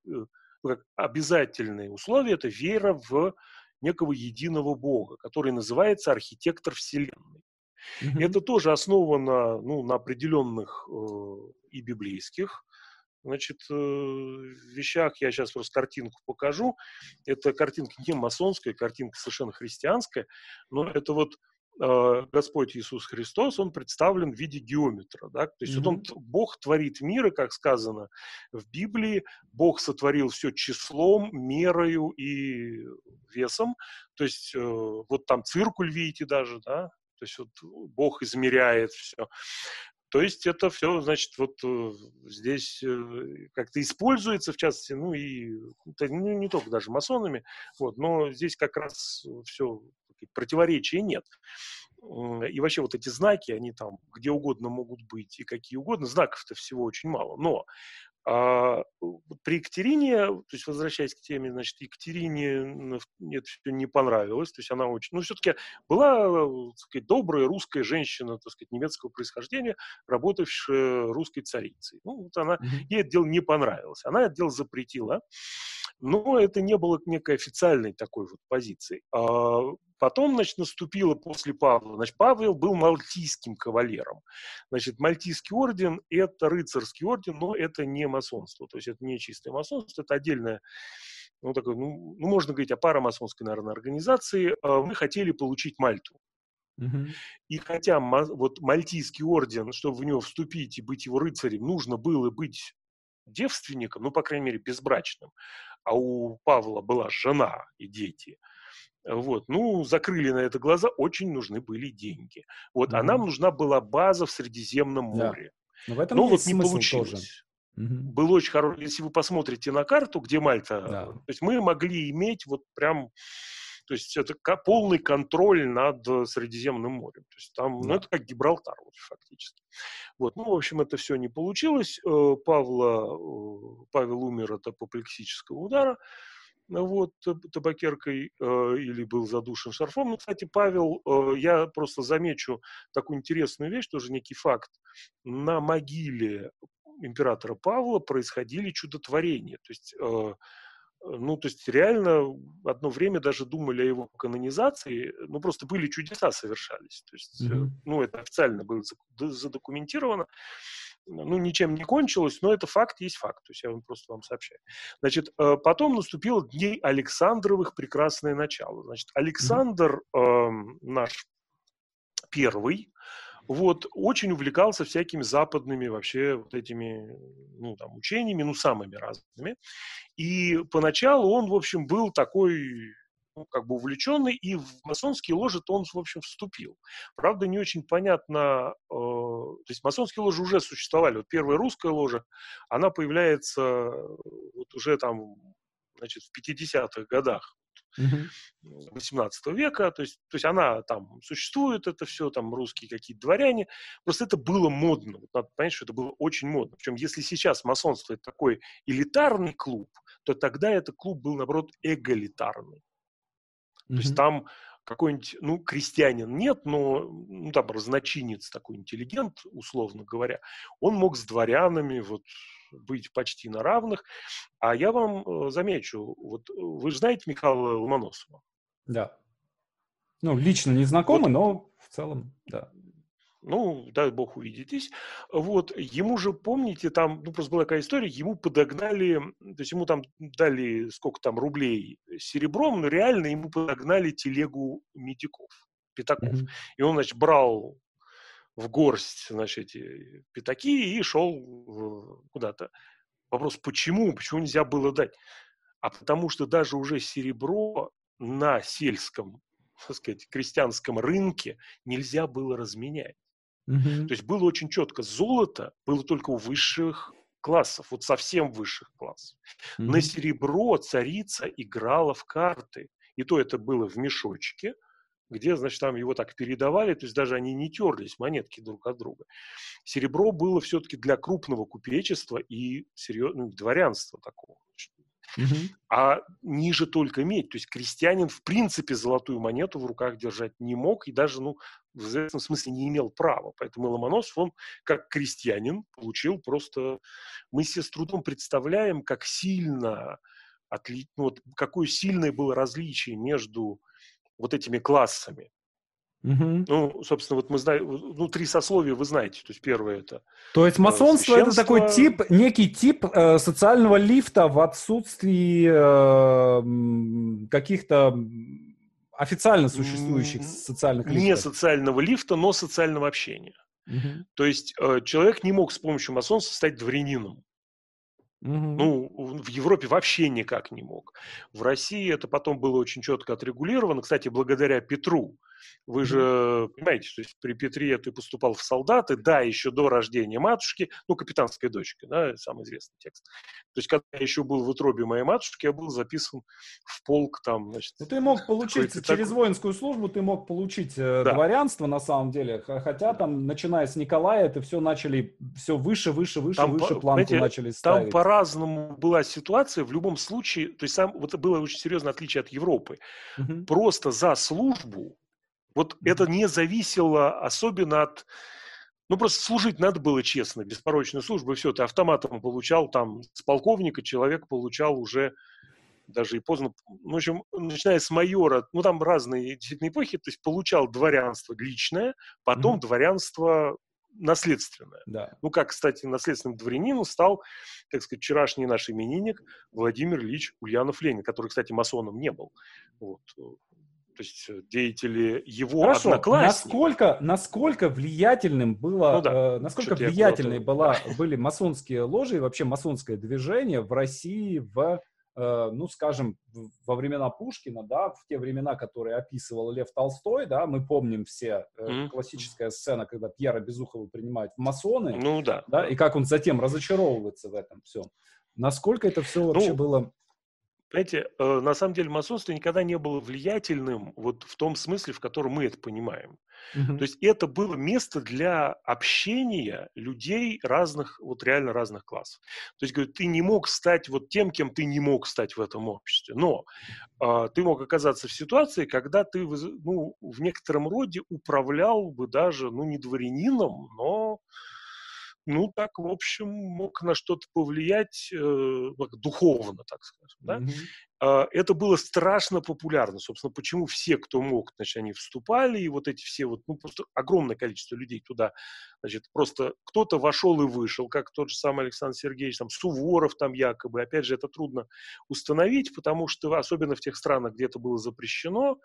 как обязательные условия – это вера в некого единого Бога, который называется архитектор Вселенной. Mm-hmm. Это тоже основано ну, на определенных э, и библейских значит, э, вещах. Я сейчас просто картинку покажу. Это картинка не масонская, картинка совершенно христианская, но это вот Господь Иисус Христос, он представлен в виде геометра. Да? То есть mm-hmm. вот он, Бог творит миры, как сказано в Библии, Бог сотворил все числом, мерою и весом. То есть э, вот там циркуль видите даже, да, то есть вот Бог измеряет все. То есть это все, значит, вот э, здесь э, как-то используется, в частности, ну и это не, не только даже масонами, вот, но здесь как раз все противоречия нет. И вообще вот эти знаки, они там где угодно могут быть и какие угодно. Знаков-то всего очень мало. Но а при Екатерине, то есть возвращаясь к теме, значит, Екатерине это все не понравилось, то есть она очень, ну, все-таки была, так сказать, добрая русская женщина, так сказать, немецкого происхождения, работавшая русской царицей. Ну, вот она, mm-hmm. ей это дело не понравилось, она это дело запретила, но это не было некой официальной такой вот позиции. А Потом, значит, наступило после Павла. Значит, Павел был мальтийским кавалером. Значит, мальтийский орден – это рыцарский орден, но это не масонство. То есть это не чистое масонство, это отдельное ну, такое, ну, ну, можно говорить о парамасонской, наверное, организации, а, мы хотели получить Мальту. Uh-huh. И хотя вот Мальтийский орден, чтобы в него вступить и быть его рыцарем, нужно было быть девственником, ну, по крайней мере, безбрачным, а у Павла была жена и дети – вот, ну, закрыли на это глаза, очень нужны были деньги. Вот, mm-hmm. а нам нужна была база в Средиземном море. Да. Но, в этом Но вот не получилось. Тоже. Угу. Было очень хорошо. Если вы посмотрите на карту, где Мальта, да. то есть мы могли иметь вот прям, то есть это полный контроль над Средиземным морем. То есть там, да. ну это как Гибралтар вот, фактически. Вот, ну в общем это все не получилось. Э, Павла, э, Павел умер от апоплексического удара вот, табакеркой э, или был задушен шарфом. Ну, кстати, Павел, э, я просто замечу такую интересную вещь, тоже некий факт. На могиле императора Павла происходили чудотворения. То есть, э, ну, то есть реально одно время даже думали о его канонизации, ну, просто были чудеса совершались. То есть, mm-hmm. ну, это официально было задокументировано ну, ничем не кончилось, но это факт есть факт. То есть я вам просто вам сообщаю. Значит, э, потом наступило дней Александровых прекрасное начало. Значит, Александр э, наш первый, вот, очень увлекался всякими западными вообще вот этими, ну, там, учениями, ну, самыми разными. И поначалу он, в общем, был такой ну, как бы увлеченный, и в масонские ложи он, в общем, вступил. Правда, не очень понятно, э, то есть масонские ложи уже существовали. Вот первая русская ложа, она появляется вот уже там, значит, в 50-х годах. 18 века, то есть, то есть она там существует, это все, там русские какие-то дворяне, просто это было модно, вот надо понять, что это было очень модно. Причем если сейчас масонство это такой элитарный клуб, то тогда этот клуб был, наоборот, эгалитарный. То есть там какой-нибудь, ну, крестьянин нет, но, ну, там, разночинец такой интеллигент, условно говоря, он мог с дворянами вот быть почти на равных. А я вам э, замечу, вот э, вы же знаете Михаила Ломоносова? Да. Ну, лично не знакомы, вот, но в целом, да ну, дай бог увидитесь. Вот, ему же, помните, там, ну, просто была такая история, ему подогнали, то есть ему там дали сколько там рублей серебром, но реально ему подогнали телегу медиков, пятаков. Mm-hmm. И он, значит, брал в горсть, значит, эти пятаки и шел куда-то. Вопрос, почему? Почему нельзя было дать? А потому что даже уже серебро на сельском, так сказать, крестьянском рынке нельзя было разменять. Mm-hmm. То есть было очень четко, золото было только у высших классов, вот совсем высших классов. Mm-hmm. На серебро царица играла в карты. И то это было в мешочке, где, значит, там его так передавали, то есть даже они не терлись, монетки друг от друга. Серебро было все-таки для крупного купечества и серьезного ну, дворянства такого. А ниже только медь. То есть крестьянин в принципе золотую монету в руках держать не мог и даже, ну, в известном смысле не имел права. Поэтому Ломоносов, он как крестьянин получил просто... Мы себе с трудом представляем, как сильно, отли... ну, вот, какое сильное было различие между вот этими классами. Угу. Ну, собственно, вот мы знаем, ну, три сословия вы знаете. То есть первое это... То есть масонство это такой тип, некий тип э, социального лифта в отсутствии э, каких-то официально существующих социальных лифтов. Не социального лифта, но социального общения. Угу. То есть э, человек не мог с помощью масонства стать дворянином. Угу. Ну, в Европе вообще никак не мог. В России это потом было очень четко отрегулировано. Кстати, благодаря Петру, вы же понимаете, что при Петре ты поступал в солдаты, да, еще до рождения матушки, ну, капитанской дочки, да, самый известный текст. То есть, когда я еще был в утробе моей матушки, я был записан в полк там, значит. Ну, ты мог [laughs] получить через такой... воинскую службу, ты мог получить э, да. дворянство на самом деле, хотя там, начиная с Николая, это все начали, все выше, выше, выше, там, выше планку знаете, начали ставить. Там по-разному была ситуация, в любом случае, то есть, сам, вот было очень серьезное отличие от Европы. Угу. Просто за службу вот это не зависело особенно от... Ну, просто служить надо было честно, беспорочную службу, и все, ты автоматом получал, там, с полковника человек получал уже даже и поздно, ну, в общем, начиная с майора, ну, там разные действительно эпохи, то есть получал дворянство личное, потом mm-hmm. дворянство наследственное. Да. Ну, как, кстати, наследственным дворянином стал, так сказать, вчерашний наш именинник Владимир Ильич Ульянов-Ленин, который, кстати, масоном не был. Вот то есть э, деятели его Хорошо. одноклассника. Насколько, насколько влиятельным было, ну, да. э, насколько влиятельной была, были масонские ложи и вообще масонское движение в России в, э, ну, скажем, во времена Пушкина, да, в те времена, которые описывал Лев Толстой, да, мы помним все э, mm-hmm. классическая сцена, когда Пьера Безухова принимают в масоны, ну да, да, и как он затем разочаровывается в этом всем. Насколько это все вообще ну, было знаете, э, на самом деле масонство никогда не было влиятельным вот в том смысле, в котором мы это понимаем. Угу. То есть это было место для общения людей разных, вот реально разных классов. То есть, говорю, ты не мог стать вот тем, кем ты не мог стать в этом обществе, но э, ты мог оказаться в ситуации, когда ты ну, в некотором роде управлял бы даже, ну, не дворянином, но ну, так, в общем, мог на что-то повлиять э, духовно, так скажем. Да? Mm-hmm. Это было страшно популярно. Собственно, почему все, кто мог, значит, они вступали, и вот эти все, вот, ну, просто огромное количество людей туда, значит, просто кто-то вошел и вышел, как тот же самый Александр Сергеевич, там, Суворов там якобы. Опять же, это трудно установить, потому что, особенно в тех странах, где это было запрещено,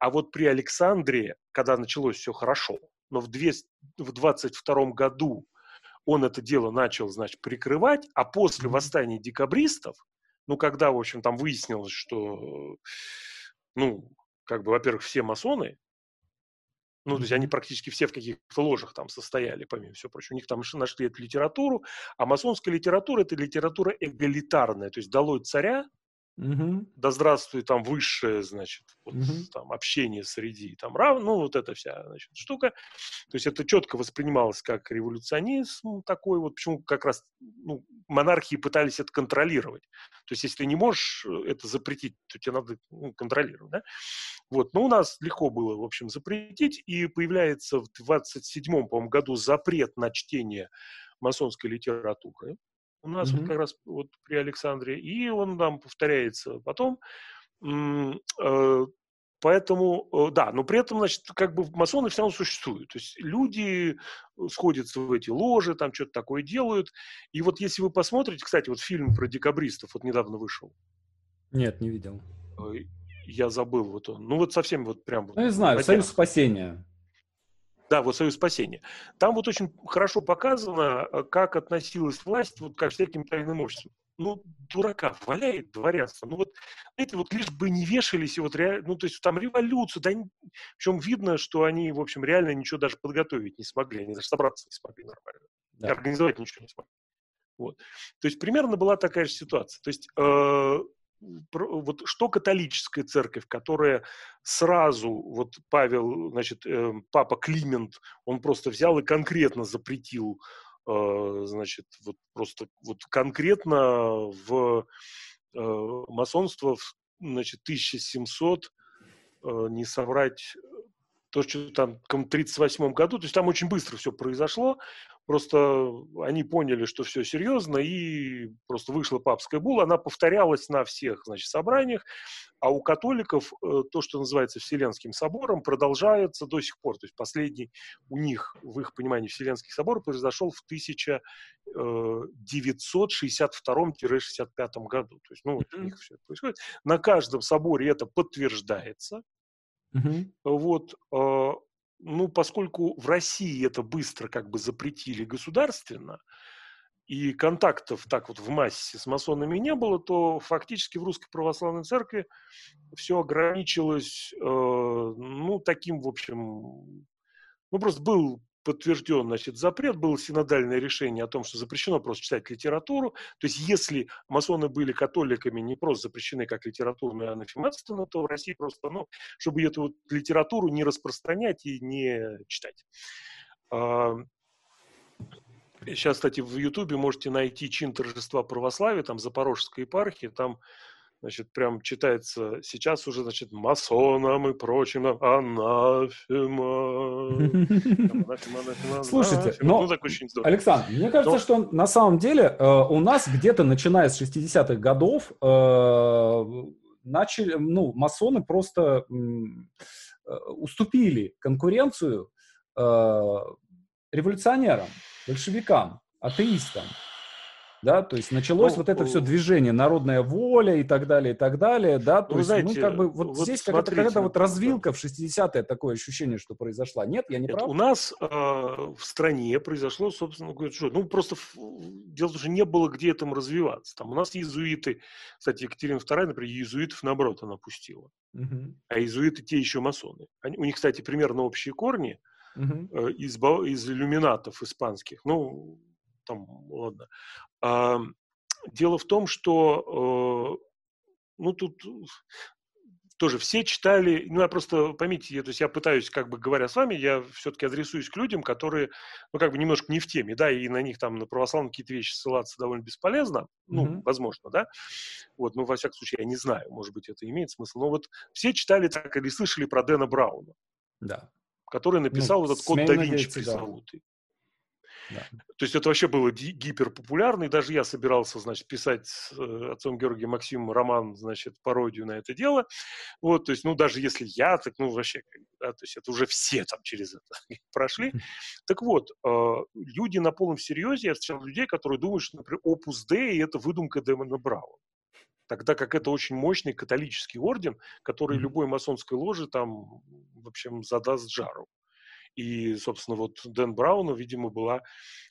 а вот при Александре, когда началось все хорошо, но в, две, в 22 году он это дело начал, значит, прикрывать, а после восстания декабристов, ну, когда, в общем, там выяснилось, что, ну, как бы, во-первых, все масоны, ну, то есть они практически все в каких-то ложах там состояли, помимо всего прочего. У них там нашли эту литературу, а масонская литература – это литература эгалитарная, то есть долой царя, Угу. Да здравствует там высшее, значит, вот, угу. там общение среди там рав, ну вот эта вся значит, штука. То есть это четко воспринималось как революционизм такой вот, почему как раз ну, монархии пытались это контролировать. То есть если ты не можешь э, это запретить, то тебе надо ну, контролировать, да? Вот, но у нас легко было, в общем, запретить, и появляется в 27-м, по-моему, году запрет на чтение масонской литературы у нас mm-hmm. вот как раз вот при Александре, и он нам повторяется потом. Э, поэтому, э, да, но при этом, значит, как бы масоны все равно существуют. То есть люди сходятся в эти ложи, там что-то такое делают. И вот если вы посмотрите, кстати, вот фильм про декабристов вот недавно вышел. Нет, не видел. Я забыл вот он. Ну вот совсем вот прям... Ну, не знаю, «Союз спасения». Да, вот «Союз спасения». Там вот очень хорошо показано, э, как относилась власть вот как всяким тайным обществом. Ну, дурака валяет дворянство. Ну вот, знаете, вот лишь бы не вешались, и вот реально, ну, то есть там революцию, да, причем видно, что они, в общем, реально ничего даже подготовить не смогли, они даже собраться не смогли нормально, да. организовать ничего не смогли. Вот. То есть примерно была такая же ситуация. То есть э, вот что католическая церковь, которая сразу, вот Павел, значит, э, папа Климент, он просто взял и конкретно запретил, э, значит, вот просто вот конкретно в э, масонство, в, значит, 1700, не соврать, то, что там в 1938 году, то есть там очень быстро все произошло, Просто они поняли, что все серьезно, и просто вышла папская була. Она повторялась на всех значит, собраниях, а у католиков э, то, что называется Вселенским собором, продолжается до сих пор. То есть последний у них, в их понимании, Вселенский собор произошел в 1962-65 году. То есть, ну, вот у них все это происходит. На каждом соборе это подтверждается. Mm-hmm. Вот, э, ну, поскольку в России это быстро как бы запретили государственно, и контактов так вот в массе с масонами не было, то фактически в Русской Православной Церкви все ограничилось, э, ну, таким, в общем, ну, просто был подтвержден значит, запрет, было синодальное решение о том, что запрещено просто читать литературу. То есть если масоны были католиками, не просто запрещены как литературные анафематственно, то в России просто, ну, чтобы эту вот литературу не распространять и не читать. Сейчас, кстати, в Ютубе можете найти чин торжества православия, там Запорожской епархии, там значит, прям читается сейчас уже, значит, масонам и прочим, анафема. Слушайте, но, ну, Александр, мне кажется, но... что на самом деле э, у нас где-то, начиная с 60-х годов, э, начали, ну, масоны просто э, уступили конкуренцию революционерам, большевикам, атеистам да, то есть началось ну, вот это все движение, народная воля и так далее, и так далее, да, то ну, есть, знаете, ну, как бы вот, вот здесь какая-то, какая вот развилка в 60-е, такое ощущение, что произошла. Нет, я не Нет, прав? У нас э, в стране произошло, собственно говоря, что, ну, просто в, дело в том, что не было где этому развиваться. Там у нас иезуиты, кстати, Екатерина II, например, иезуитов, наоборот, она пустила. Угу. А иезуиты те еще масоны. Они, у них, кстати, примерно общие корни, Uh-huh. Э, из, из иллюминатов испанских. Ну, там, ладно. Дело в том, что, э, ну, тут тоже все читали, ну, я просто, поймите, то есть я пытаюсь, как бы говоря с вами, я все-таки адресуюсь к людям, которые, ну, как бы немножко не в теме, да, и на них там, на православные какие-то вещи ссылаться довольно бесполезно, ну, mm-hmm. возможно, да, вот, ну, во всяком случае, я не знаю, может быть, это имеет смысл, но вот все читали так или слышали про Дэна Брауна, да. который написал ну, этот код да Винчи пресловутый. Да. То есть это вообще было гиперпопулярно, и даже я собирался, значит, писать с э, отцом Георгием Максимом роман, значит, пародию на это дело. Вот, то есть, ну, даже если я, так, ну, вообще, да, то есть это уже все там через это [laughs] прошли. Так вот, э, люди на полном серьезе, я встречал людей, которые думают, что, например, Opus Dei – это выдумка Дэмона Брауна тогда как это очень мощный католический орден, который любой масонской ложи там, в общем, задаст жару. И, собственно, вот Дэн Брауну, видимо, была,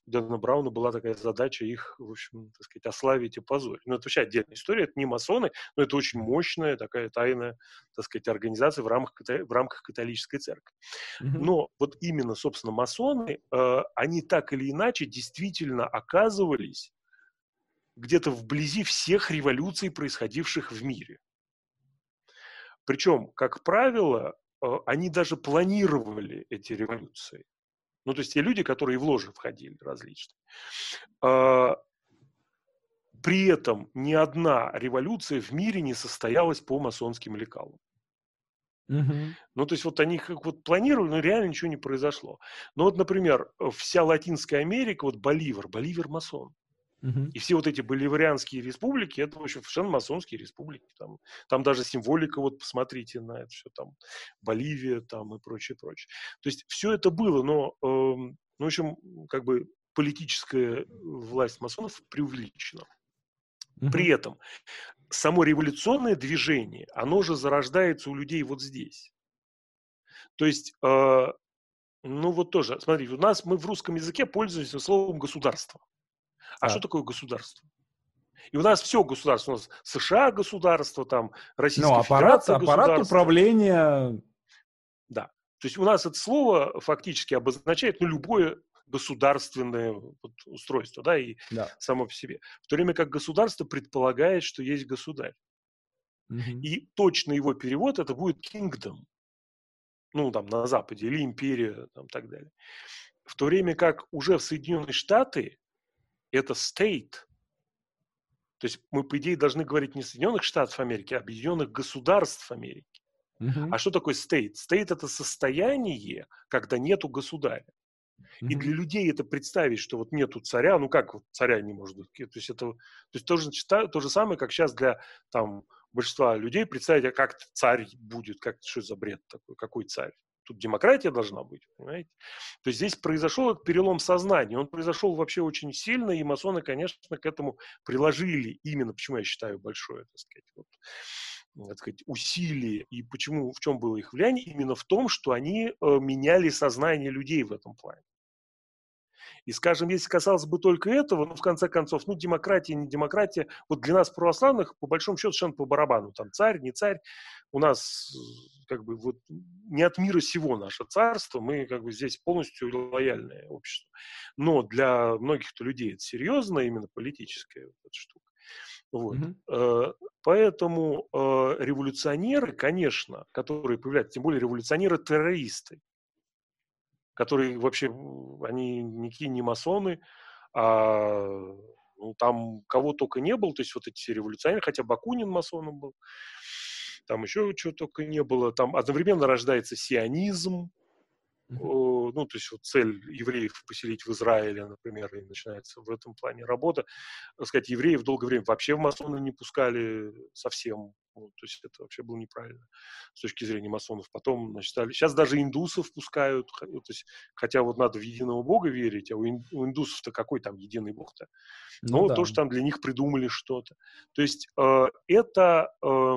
Дэна Брауна была такая задача их, в общем, так сказать, ославить и позорить. Ну, это вообще отдельная история, это не масоны, но это очень мощная такая тайная, так сказать, организация в рамках, в рамках католической церкви. Mm-hmm. Но вот именно, собственно, масоны, э, они так или иначе действительно оказывались где-то вблизи всех революций, происходивших в мире. Причем, как правило, они даже планировали эти революции. Ну, то есть те люди, которые в ложи входили различные. А, при этом ни одна революция в мире не состоялась по масонским лекалам. Угу. Ну, то есть вот они как вот планировали, но реально ничего не произошло. Ну, вот, например, вся Латинская Америка, вот Боливар, Боливар масон. И все вот эти боливарианские республики, это, в общем, совершенно масонские республики. Там, там даже символика, вот посмотрите на это все, там Боливия там и прочее, прочее. То есть все это было, но, э, ну, в общем, как бы политическая власть масонов преувеличена. Угу. При этом само революционное движение, оно же зарождается у людей вот здесь. То есть, э, ну вот тоже, смотрите, у нас мы в русском языке пользуемся словом государство. А да. что такое государство? И у нас все государство. У нас США государство, там Российская ну, аппарат, Федерация аппарат управления. Да. То есть у нас это слово фактически обозначает ну, любое государственное вот, устройство, да, и да. само по себе. В то время как государство предполагает, что есть государь. Угу. И точно его перевод это будет kingdom, ну, там, на Западе, или империя, там, так далее. В то время как уже в Соединенные Штаты это state. То есть мы, по идее, должны говорить не Соединенных Штатов Америки, а Объединенных Государств Америки. Uh-huh. А что такое state? State – это состояние, когда нету государя. И для людей это представить, что вот нету царя, ну как вот царя не может быть? То есть это то есть то же, то же самое, как сейчас для там, большинства людей представить, а как царь будет, как что за бред такой, какой царь? Тут демократия должна быть, понимаете? То есть здесь произошел этот перелом сознания. Он произошел вообще очень сильно, и масоны, конечно, к этому приложили именно, почему я считаю большое, так сказать, вот, так сказать, усилие, и почему, в чем было их влияние, именно в том, что они э, меняли сознание людей в этом плане. И, скажем, если касалось бы только этого, ну, в конце концов, ну, демократия, не демократия, вот для нас, православных, по большому счету, совершенно по барабану, там, царь, не царь, у нас, как бы, вот, не от мира сего наше царство, мы, как бы, здесь полностью лояльное общество. Но для многих-то людей это серьезно, именно политическая вот эта штука. Вот. Mm-hmm. Поэтому э, революционеры, конечно, которые появляются, тем более революционеры-террористы, которые вообще, они никакие не масоны, а ну, там кого только не было, то есть вот эти все революционеры, хотя Бакунин масоном был, там еще чего только не было, там одновременно рождается сионизм, ну, то есть вот цель евреев поселить в Израиле, например, и начинается в этом плане работа. Так сказать, евреев долгое время вообще в масоны не пускали совсем. Ну, то есть это вообще было неправильно с точки зрения масонов. Потом, значит, стали... сейчас даже индусов пускают, то есть, хотя вот надо в единого бога верить, а у, ин... у индусов-то какой там единый бог-то? Ну, Но да. то, что там для них придумали что-то. То есть э, это э,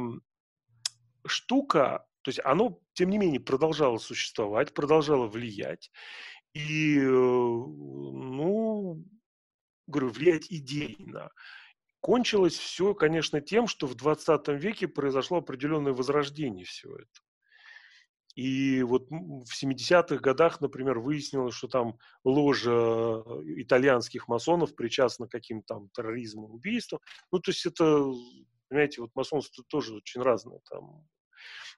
штука, то есть оно, тем не менее, продолжало существовать, продолжало влиять. И, э, ну, говорю, влиять идейно. Кончилось все, конечно, тем, что в 20 веке произошло определенное возрождение всего этого. И вот в 70-х годах, например, выяснилось, что там ложа э, итальянских масонов причастна к каким-то там терроризму, убийствам. Ну, то есть это, понимаете, вот масонство тоже очень разное. Там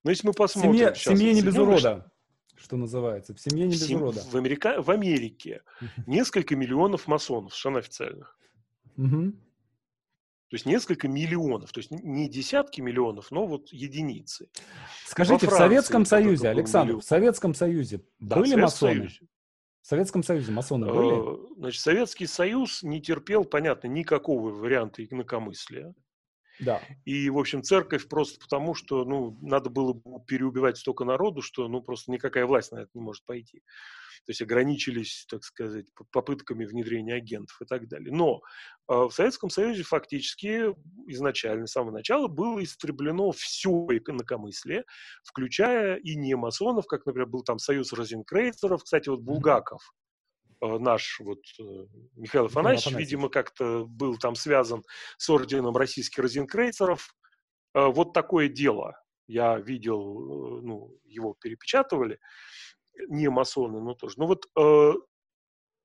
но если мы посмотрим... Семья, сейчас, семье не без урода, что называется. В семье не без в урода. В, Америка... в Америке несколько миллионов масонов, совершенно официальных. То есть несколько миллионов, то есть не десятки миллионов, но вот единицы. Скажите, Франции, в Советском Союзе, Александр, миллион. в Советском Союзе да, были масоны? Союзе. В Советском Союзе масоны были? Э, значит, Советский Союз не терпел, понятно, никакого варианта инакомыслия. Да. И, в общем, церковь просто потому, что, ну, надо было переубивать столько народу, что, ну, просто никакая власть на это не может пойти. То есть ограничились, так сказать, попытками внедрения агентов и так далее. Но э, в Советском Союзе фактически изначально, с самого начала, было истреблено все инакомыслие, включая и не масонов, как, например, был там Союз розенкрейцеров. Кстати, вот Булгаков, наш вот э, Михаил Афанасьевич, Афанасьевич, видимо, как-то был там связан с орденом российских розенкрейцеров. Э, вот такое дело. Я видел, ну, его перепечатывали, не масоны, но тоже. Ну вот, то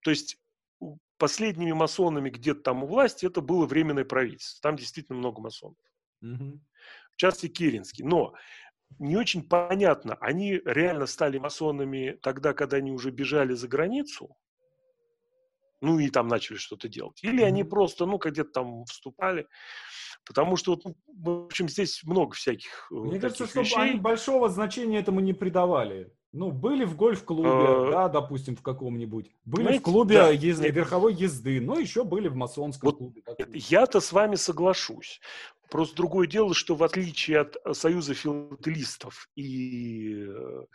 есть последними масонами где-то там у власти это было временное правительство. Там действительно много масонов. Угу. В частности, Керенский. Но не очень понятно, они реально стали масонами тогда, когда они уже бежали за границу, ну и там начали что-то делать. Или они просто, ну, где-то там вступали. Потому что, вот, ну, в общем, здесь много всяких э, Мне кажется, что они большого значения этому не придавали. Ну, были в гольф-клубе, а... да, допустим, в каком-нибудь. Были Знаете, в клубе да, езды, верховой езды, но еще были в масонском вот клубе. Я-то с вами соглашусь. Просто другое дело, что в отличие от э, Союза филателистов и э,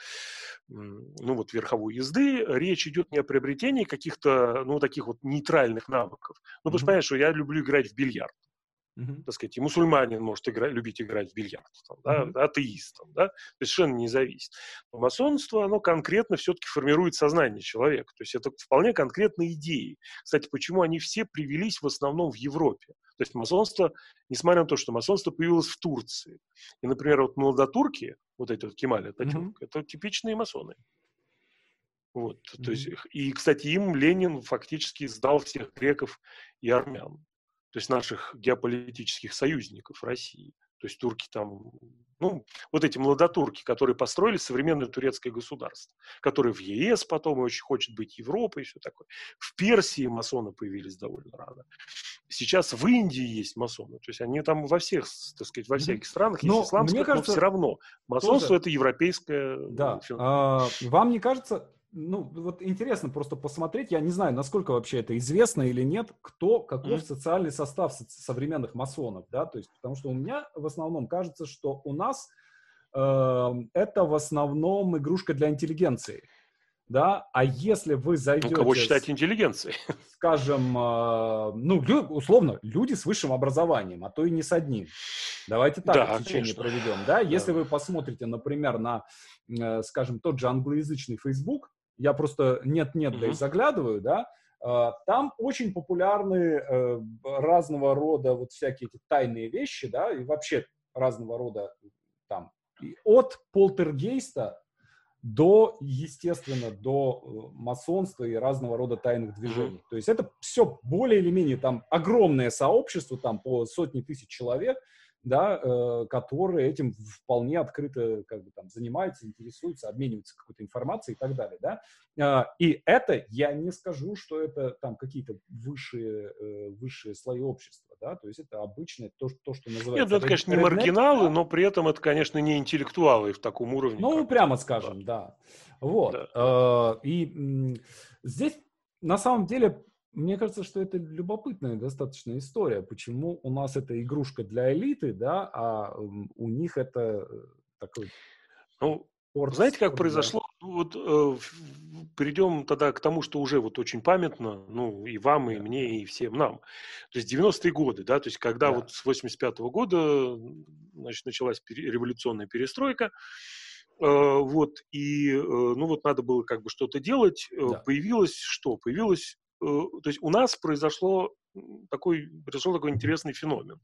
ну, вот, верховой езды, речь идет не о приобретении каких-то ну, таких вот нейтральных навыков. Ну, потому что, понимаешь, что я люблю играть в бильярд. Uh-huh. Так сказать, и мусульманин может играть, любить играть в бильярд, там, да, uh-huh. атеист, там, да, совершенно не зависит. Но масонство, оно конкретно все-таки формирует сознание человека, то есть это вполне конкретные идеи. Кстати, почему они все привелись в основном в Европе? То есть масонство, несмотря на то, что масонство появилось в Турции, и, например, вот молодотурки, вот эти вот Ататюрк, uh-huh. это типичные масоны. Вот, mm-hmm. то есть, и, кстати, им Ленин фактически сдал всех греков и армян то есть наших геополитических союзников России. То есть турки там, ну, вот эти молодотурки, которые построили современное турецкое государство, которое в ЕС потом и очень хочет быть Европой и все такое. В Персии масоны появились довольно рано. Сейчас в Индии есть масоны, то есть они там во всех, так сказать, во всех странах есть исламское, но все равно масонство тоже... это европейское. Да. А, вам не кажется, ну, вот интересно просто посмотреть, я не знаю, насколько вообще это известно или нет, кто, каков mm-hmm. социальный состав современных масонов, да, то есть, потому что у меня в основном кажется, что у нас э, это в основном игрушка для интеллигенции, да, а если вы зайдете... Ну, кого считать интеллигенцией? [laughs] Скажем, э, ну, лю, условно, люди с высшим образованием, а то и не с одним. Давайте так да, течение проведем, да? Если вы посмотрите, например, на, э, скажем, тот же англоязычный Facebook, я просто нет-нет, да и заглядываю, да, э, там очень популярны э, разного рода вот всякие эти тайные вещи, да, и вообще разного рода там от полтергейста до, естественно, до э, масонства и разного рода тайных движений. То есть это все более или менее там огромное сообщество, там по сотни тысяч человек, да, э, которые этим вполне открыто как бы там занимаются, интересуются, обмениваются какой-то информацией и так далее, да. Э, и это, я не скажу, что это там какие-то высшие, э, высшие слои общества, да, то есть это обычное то, то что называется... Нет, ну это, конечно, не маргиналы, да? но при этом это, конечно, не интеллектуалы в таком уровне. Ну, прямо скажем, да. да. Вот. Да. Э, и здесь на самом деле мне кажется, что это любопытная достаточно история. Почему у нас это игрушка для элиты, да, а у них это э, такой... Ну, спорт, знаете, как спорт, произошло? Да. Ну, вот э, перейдем тогда к тому, что уже вот очень памятно, ну, и вам, и мне, и всем нам. То есть 90-е годы, да, то есть когда да. вот с 85-го года, значит, началась революционная перестройка, э, вот, и, э, ну, вот надо было как бы что-то делать, да. появилось что? Появилось Э, то есть у нас произошло такой, произошел такой интересный феномен.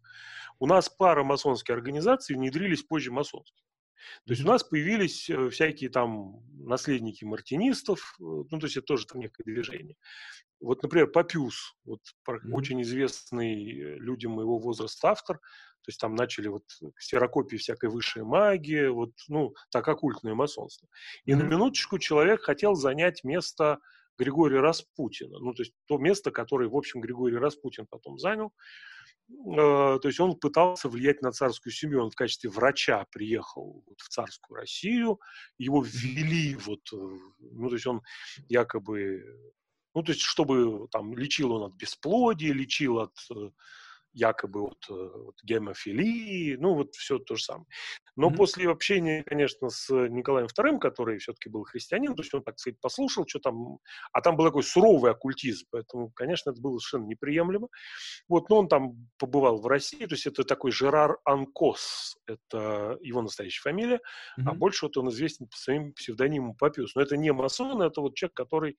У нас пара масонских организаций внедрились позже масонских. То есть у нас появились э, всякие там наследники мартинистов, э, ну, то есть это тоже там некое движение. Вот, например, Папюс, вот mm-hmm. очень известный людям моего возраста автор, то есть там начали вот ксерокопии всякой высшей магии, вот, ну, так оккультное масонство. И mm-hmm. на минуточку человек хотел занять место Григория Распутина. Ну, то есть то место, которое, в общем, Григорий Распутин потом занял. Э, то есть он пытался влиять на царскую семью. Он в качестве врача приехал в царскую Россию. Его ввели вот... Э, ну, то есть он якобы... Ну, то есть чтобы там лечил он от бесплодия, лечил от э, якобы от, э, от гемофилии, ну вот все то же самое. Но mm-hmm. после общения, конечно, с Николаем II, который все-таки был христианин, то есть он, так сказать, послушал, что там, а там был такой суровый оккультизм, поэтому, конечно, это было совершенно неприемлемо. Вот, но он там побывал в России, то есть это такой Жерар Анкос, это его настоящая фамилия, mm-hmm. а больше вот он известен по своим псевдонимам Папиус. Но это не масон, это вот человек, который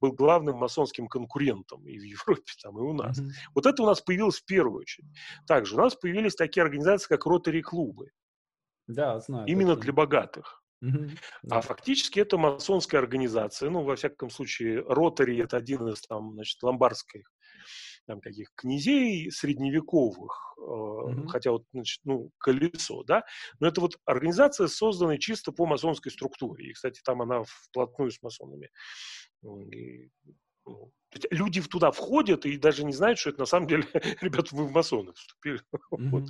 был главным масонским конкурентом и в Европе, там, и у нас. Mm-hmm. Вот это у нас появилось в первую очередь. Также у нас появились такие организации, как ротари-клубы. Да, знаю. Именно для богатых. Mm-hmm. А фактически это масонская организация. Ну, во всяком случае, ротари это один из там, значит, ломбардских там, каких князей средневековых, mm-hmm. хотя вот, значит, ну, колесо, да, но это вот организация, созданная чисто по масонской структуре. И, кстати, там она вплотную с масонами и, ну, люди туда входят и даже не знают, что это на самом деле, [laughs] ребята, вы в масоны вступили. Mm-hmm. [laughs] Вот.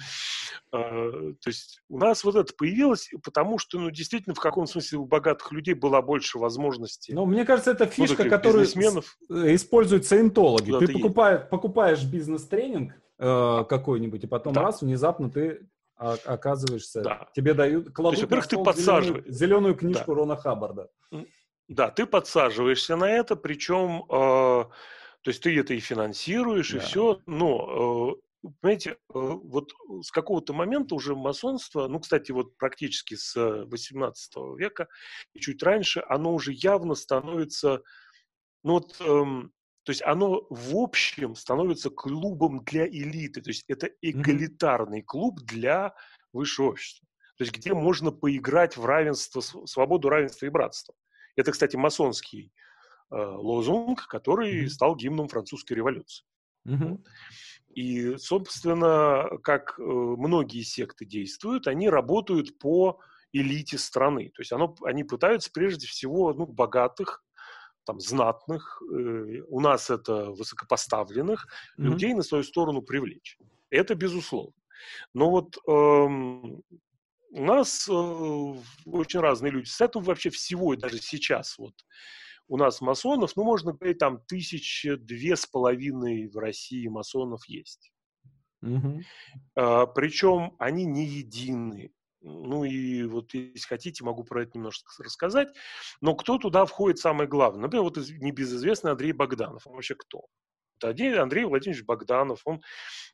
А, то есть у нас вот это появилось, потому что, ну, действительно, в каком смысле у богатых людей была больше возможностей. Ну, мне кажется, это фишка, ну, которую э, используют саентологи. Ты покупаешь, покупаешь бизнес-тренинг э, какой-нибудь, и потом да. раз, внезапно ты оказываешься, да. тебе дают, кладут есть, во-первых, ты подсаживаешь. Зеленую, зеленую книжку да. Рона Хаббарда. Да, ты подсаживаешься на это, причем, э, то есть ты это и финансируешь, да. и все, но, э, понимаете, э, вот с какого-то момента уже масонство, ну, кстати, вот практически с 18 века и чуть раньше, оно уже явно становится, ну, вот, э, то есть оно в общем становится клубом для элиты, то есть это эгалитарный клуб для высшего общества. То есть где можно поиграть в равенство, свободу, равенство и братство. Это, кстати, масонский э, лозунг, который mm-hmm. стал гимном французской революции. Mm-hmm. И, собственно, как э, многие секты действуют, они работают по элите страны. То есть оно, они пытаются прежде всего ну, богатых, там, знатных, э, у нас это высокопоставленных mm-hmm. людей на свою сторону привлечь. Это безусловно. Но вот эм, у нас э, очень разные люди. С этого вообще всего, и даже сейчас вот у нас масонов, ну, можно говорить, там тысяча две с половиной в России масонов есть. Угу. А, причем они не едины. Ну и вот если хотите, могу про это немножко рассказать. Но кто туда входит самое главное? Например, вот небезызвестный Андрей Богданов. Он вообще кто? Это Андрей Владимирович Богданов. Он,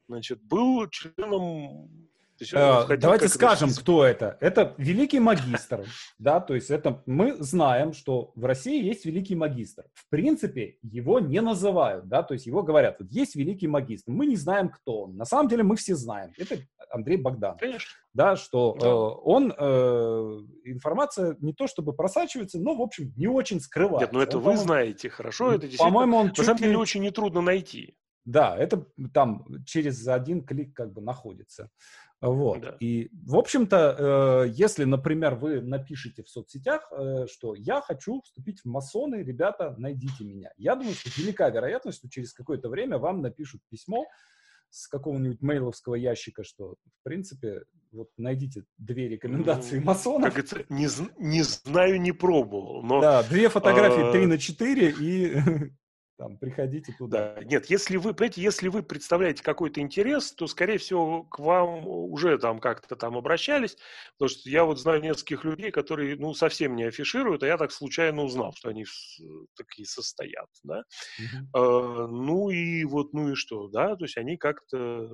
значит, был членом есть, э, давайте скажем, кто это. Это великий магистр, да, то есть это мы знаем, что в России есть великий магистр. В принципе, его не называют, да, то есть его говорят, вот есть великий магистр, мы не знаем, кто он. На самом деле мы все знаем, это Андрей Богдан. Конечно. Да, что да. Э, он, э, информация не то чтобы просачивается, но, в общем, не очень скрывается. Нет, ну это он, вы знаете хорошо, это По-моему, он на самом деле очень нетрудно найти. Да, это там через один клик как бы находится. Вот. Да. И, в общем-то, э, если, например, вы напишите в соцсетях, э, что я хочу вступить в масоны, ребята, найдите меня. Я думаю, что велика вероятность, что через какое-то время вам напишут письмо с какого-нибудь мейловского ящика, что, в принципе, вот найдите две рекомендации ну, масонов. Как это, не, не знаю, не пробовал. Но, да, две фотографии 3 а, на 4 и [laughs] там, приходите туда. Да, нет, если вы, понимаете, если вы представляете какой-то интерес, то, скорее всего, к вам уже там как-то там обращались, потому что я вот знаю нескольких людей, которые, ну, совсем не афишируют, а я так случайно узнал, что они такие состоят, да. Mm-hmm. А, ну и вот, ну и что, да, то есть они как-то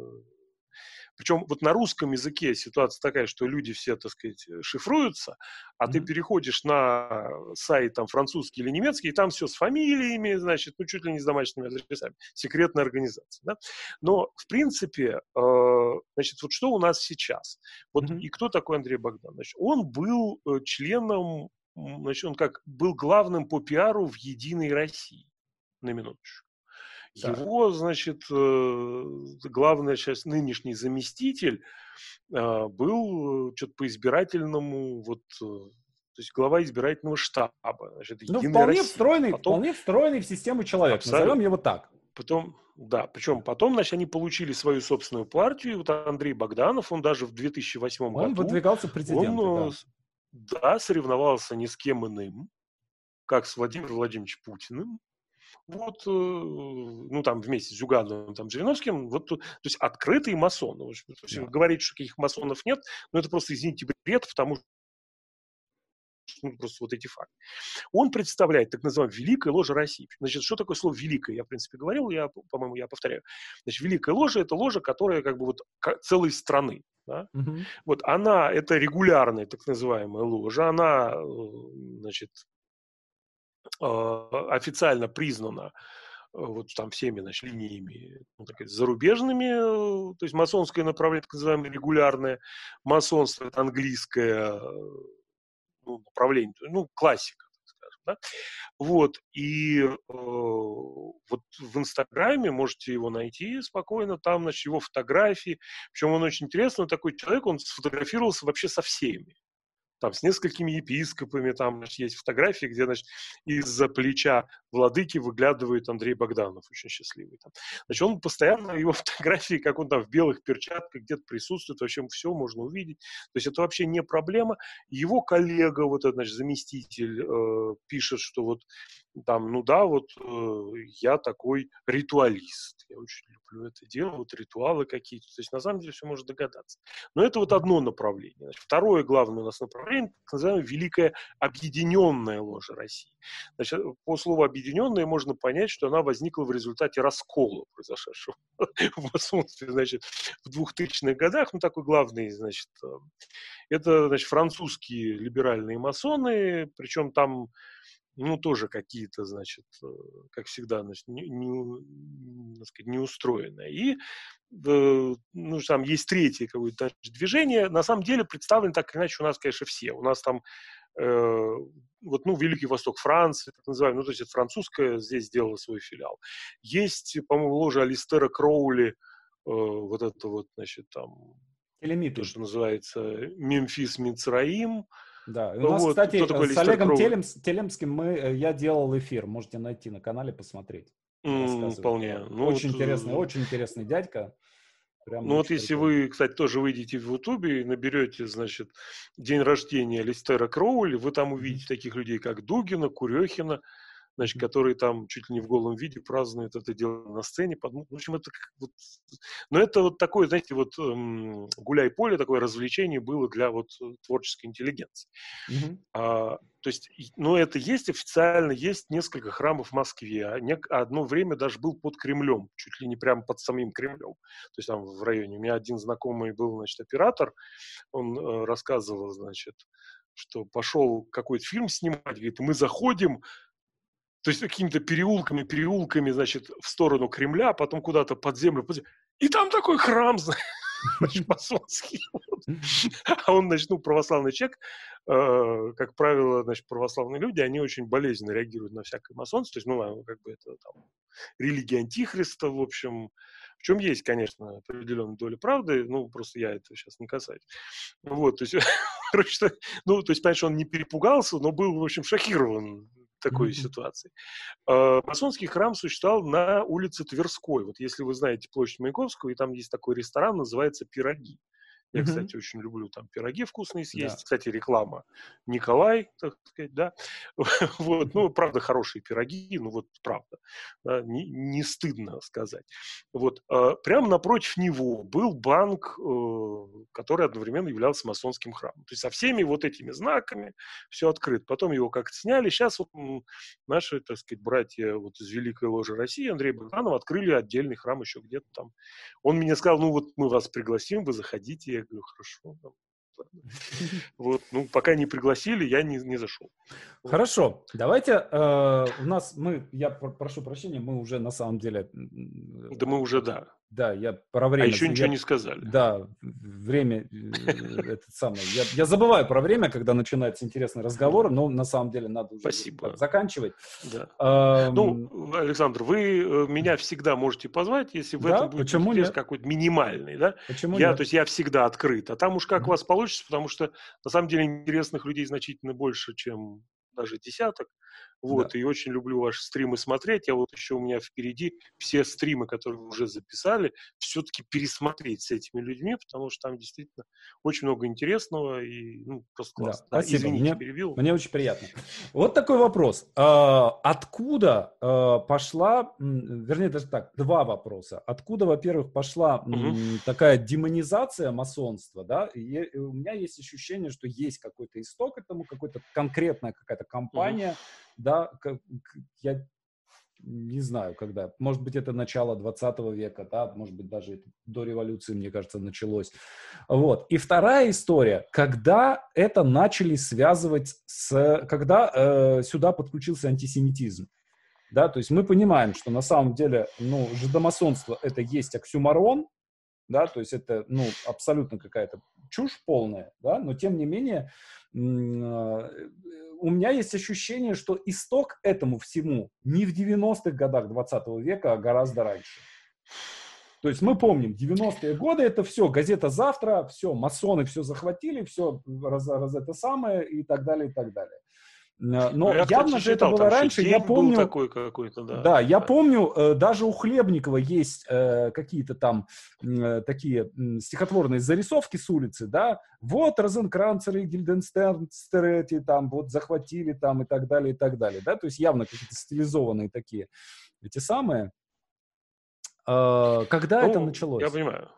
причем вот на русском языке ситуация такая, что люди все, так сказать, э, шифруются, а mm-hmm. ты переходишь на сайт там французский или немецкий, и там все с фамилиями, значит, ну чуть ли не с домашними адресами. Секретная организация, да? Но, в принципе, э, значит, вот что у нас сейчас? Вот mm-hmm. и кто такой Андрей Богдан? Значит, он был э, членом, значит, он как был главным по пиару в «Единой России», на минуточку. Да. Его, значит, э, главный сейчас нынешний заместитель а, был э, что-то по избирательному, вот, э, то есть глава избирательного штаба. Значит, ну, вполне России. встроенный, Потом... вполне встроенный в систему человек, Абсолютно. назовем его так. Потом, да, причем потом, значит, они получили свою собственную партию, вот Андрей Богданов, он даже в 2008 он году... Он выдвигался президентом, он, да. да, соревновался ни с кем иным, как с Владимиром Владимировичем Путиным, вот, э, ну, там, вместе с Зюгановым, там, Жириновским, вот, то есть, открытый масон. То есть, да. говорить, что каких масонов нет, но это просто, извините, бред, потому что ну, просто вот эти факты. Он представляет так называемую Великая Ложа России. Значит, что такое слово Великая? Я, в принципе, говорил, я, по-моему, я повторяю. Значит, Великая Ложа – это ложа, которая как бы вот целой страны. Да? Угу. Вот она, это регулярная так называемая ложа, она, э, значит, официально признана э, вот там всеми значит, линиями ну, так сказать, зарубежными, э, то есть масонское направление, так называемое регулярное. Масонство, это английское ну, направление, ну, классика, скажем, да? Вот, и э, вот в Инстаграме можете его найти спокойно, там, значит, его фотографии, причем он очень интересный, он такой человек, он сфотографировался вообще со всеми, там, с несколькими епископами, там значит, есть фотографии, где, значит, из-за плеча владыки выглядывает Андрей Богданов, очень счастливый. Там. Значит, он постоянно, его [laughs] фотографии, как он там в белых перчатках где-то присутствует, вообще все можно увидеть. То есть это вообще не проблема. Его коллега, вот этот, значит, заместитель, э, пишет, что вот там, ну да, вот э, я такой ритуалист. Я очень люблю это дело, вот ритуалы какие-то. То есть на самом деле все можно догадаться. Но это вот одно направление. Значит, второе главное у нас направление, так называемое Великая Объединенная Ложа России. Значит, по слову объединенная можно понять, что она возникла в результате раскола, произошедшего [laughs] в масонстве, значит, в 2000-х годах. Ну, такой главный, значит, э, это, значит, французские либеральные масоны, причем там ну, тоже какие-то, значит, э, как всегда, значит, не, не, сказать, неустроенные. И, э, ну, там есть третье какое-то движение. На самом деле представлены так или иначе у нас, конечно, все. У нас там вот, ну, Великий Восток Франции, так называемый, ну, то есть это французская, здесь сделала свой филиал. Есть, по-моему, ложа Алистера Кроули, э, вот это вот, значит, там, Телемиты. то, что называется Мемфис Мицраим, да, у нас, вот, кстати, с Олегом Телем, Телемским мы, э, я делал эфир, можете найти на канале, посмотреть. Mm, вполне. Ну, очень вот, интересный, очень интересный дядька. Прям ну вот если вы, кстати, тоже выйдете в Ютубе и наберете, значит, день рождения Листера Кроули, вы там увидите таких людей, как Дугина, Курехина, значит, которые там чуть ли не в голом виде празднуют это дело на сцене. Под... В общем, это вот... Но это вот такое, знаете, вот эм, гуляй-поле, такое развлечение было для вот творческой интеллигенции. Mm-hmm. А, то есть, ну, это есть официально, есть несколько храмов в Москве. А не, одно время даже был под Кремлем, чуть ли не прямо под самим Кремлем. То есть там в районе. У меня один знакомый был, значит, оператор, он э, рассказывал, значит, что пошел какой-то фильм снимать, говорит, мы заходим, то есть какими-то переулками, переулками, значит, в сторону Кремля, а потом куда-то под землю, под землю. И там такой храм, [laughs] значит, масонский. [laughs] А он, значит, ну, православный человек, э, как правило, значит, православные люди, они очень болезненно реагируют на всякое масонство, то есть, ну, как бы это там религия антихриста, в общем, в чем есть, конечно, определенная доля правды, ну, просто я это сейчас не касаюсь. Вот, то есть, [laughs] короче, ну, то есть, понимаешь, он не перепугался, но был, в общем, шокирован такой mm-hmm. ситуации. Э, масонский храм существовал на улице Тверской. Вот если вы знаете площадь Маяковского, и там есть такой ресторан, называется «Пироги». Я, mm-hmm. кстати, очень люблю там пироги вкусные съесть. Да. Кстати, реклама Николай, так сказать, да. [laughs] вот, ну, правда, хорошие пироги, ну вот правда, да, не, не стыдно сказать. Вот, э, прямо напротив него был банк, э, который одновременно являлся масонским храмом. То есть со всеми вот этими знаками все открыто. Потом его как-то сняли. Сейчас вот наши, так сказать, братья вот из Великой Ложи России, Андрей Богданов, открыли отдельный храм еще где-то там. Он мне сказал, ну вот мы вас пригласим, вы заходите говорю, хорошо. Вот, ну, пока не пригласили, я не, не зашел. Хорошо, давайте, э, у нас, мы, я прошу прощения, мы уже на самом деле... Да мы уже, да. Да, я про время... А еще ничего я, не сказали. Да, время, э, это самое. Я, я забываю про время, когда начинается интересный разговор, но на самом деле надо уже Спасибо. заканчивать. Да. А, ну, Александр, вы э, меня всегда можете позвать, если в да? этом будет Почему интерес какой-то минимальный, да? Почему я, нет? То есть я всегда открыт, а там уж как у вас получится, потому что на самом деле интересных людей значительно больше, чем даже десяток. Вот, да. и очень люблю ваши стримы смотреть. Я вот еще у меня впереди все стримы, которые вы уже записали, все-таки пересмотреть с этими людьми, потому что там действительно очень много интересного и ну, просто классно. Да, спасибо. Извините, мне, перебил. Мне очень приятно. Вот такой вопрос. А, откуда а, пошла, вернее, даже так, два вопроса. Откуда, во-первых, пошла угу. такая демонизация масонства, да? И у меня есть ощущение, что есть какой-то исток этому, какой-то конкретная какая-то компания, угу да, как, я не знаю, когда. Может быть, это начало 20 века, да, может быть, даже до революции, мне кажется, началось. Вот. И вторая история, когда это начали связывать с... Когда э, сюда подключился антисемитизм. Да, то есть мы понимаем, что на самом деле, ну, жидомасонство — это есть оксюмарон, да, то есть это, ну, абсолютно какая-то чушь полная, да, но тем не менее а, у меня есть ощущение, что исток этому всему не в 90-х годах 20 века, а гораздо раньше. То есть мы помним, 90-е годы это все, газета «Завтра», все, масоны все захватили, все раз, раз это самое и так далее, и так далее. Э, но я, явно же это было раньше. Я помню, такой какой-то, да. Да, я да. помню, э, даже у Хлебникова есть э, какие-то там такие стихотворные зарисовки с улицы, да. Вот Розенкранцеры, Гильденстернстеры эти там вот захватили там и так далее, и так далее, да. То есть явно какие-то стилизованные такие эти самые. Когда ну, это началось? Я понимаю.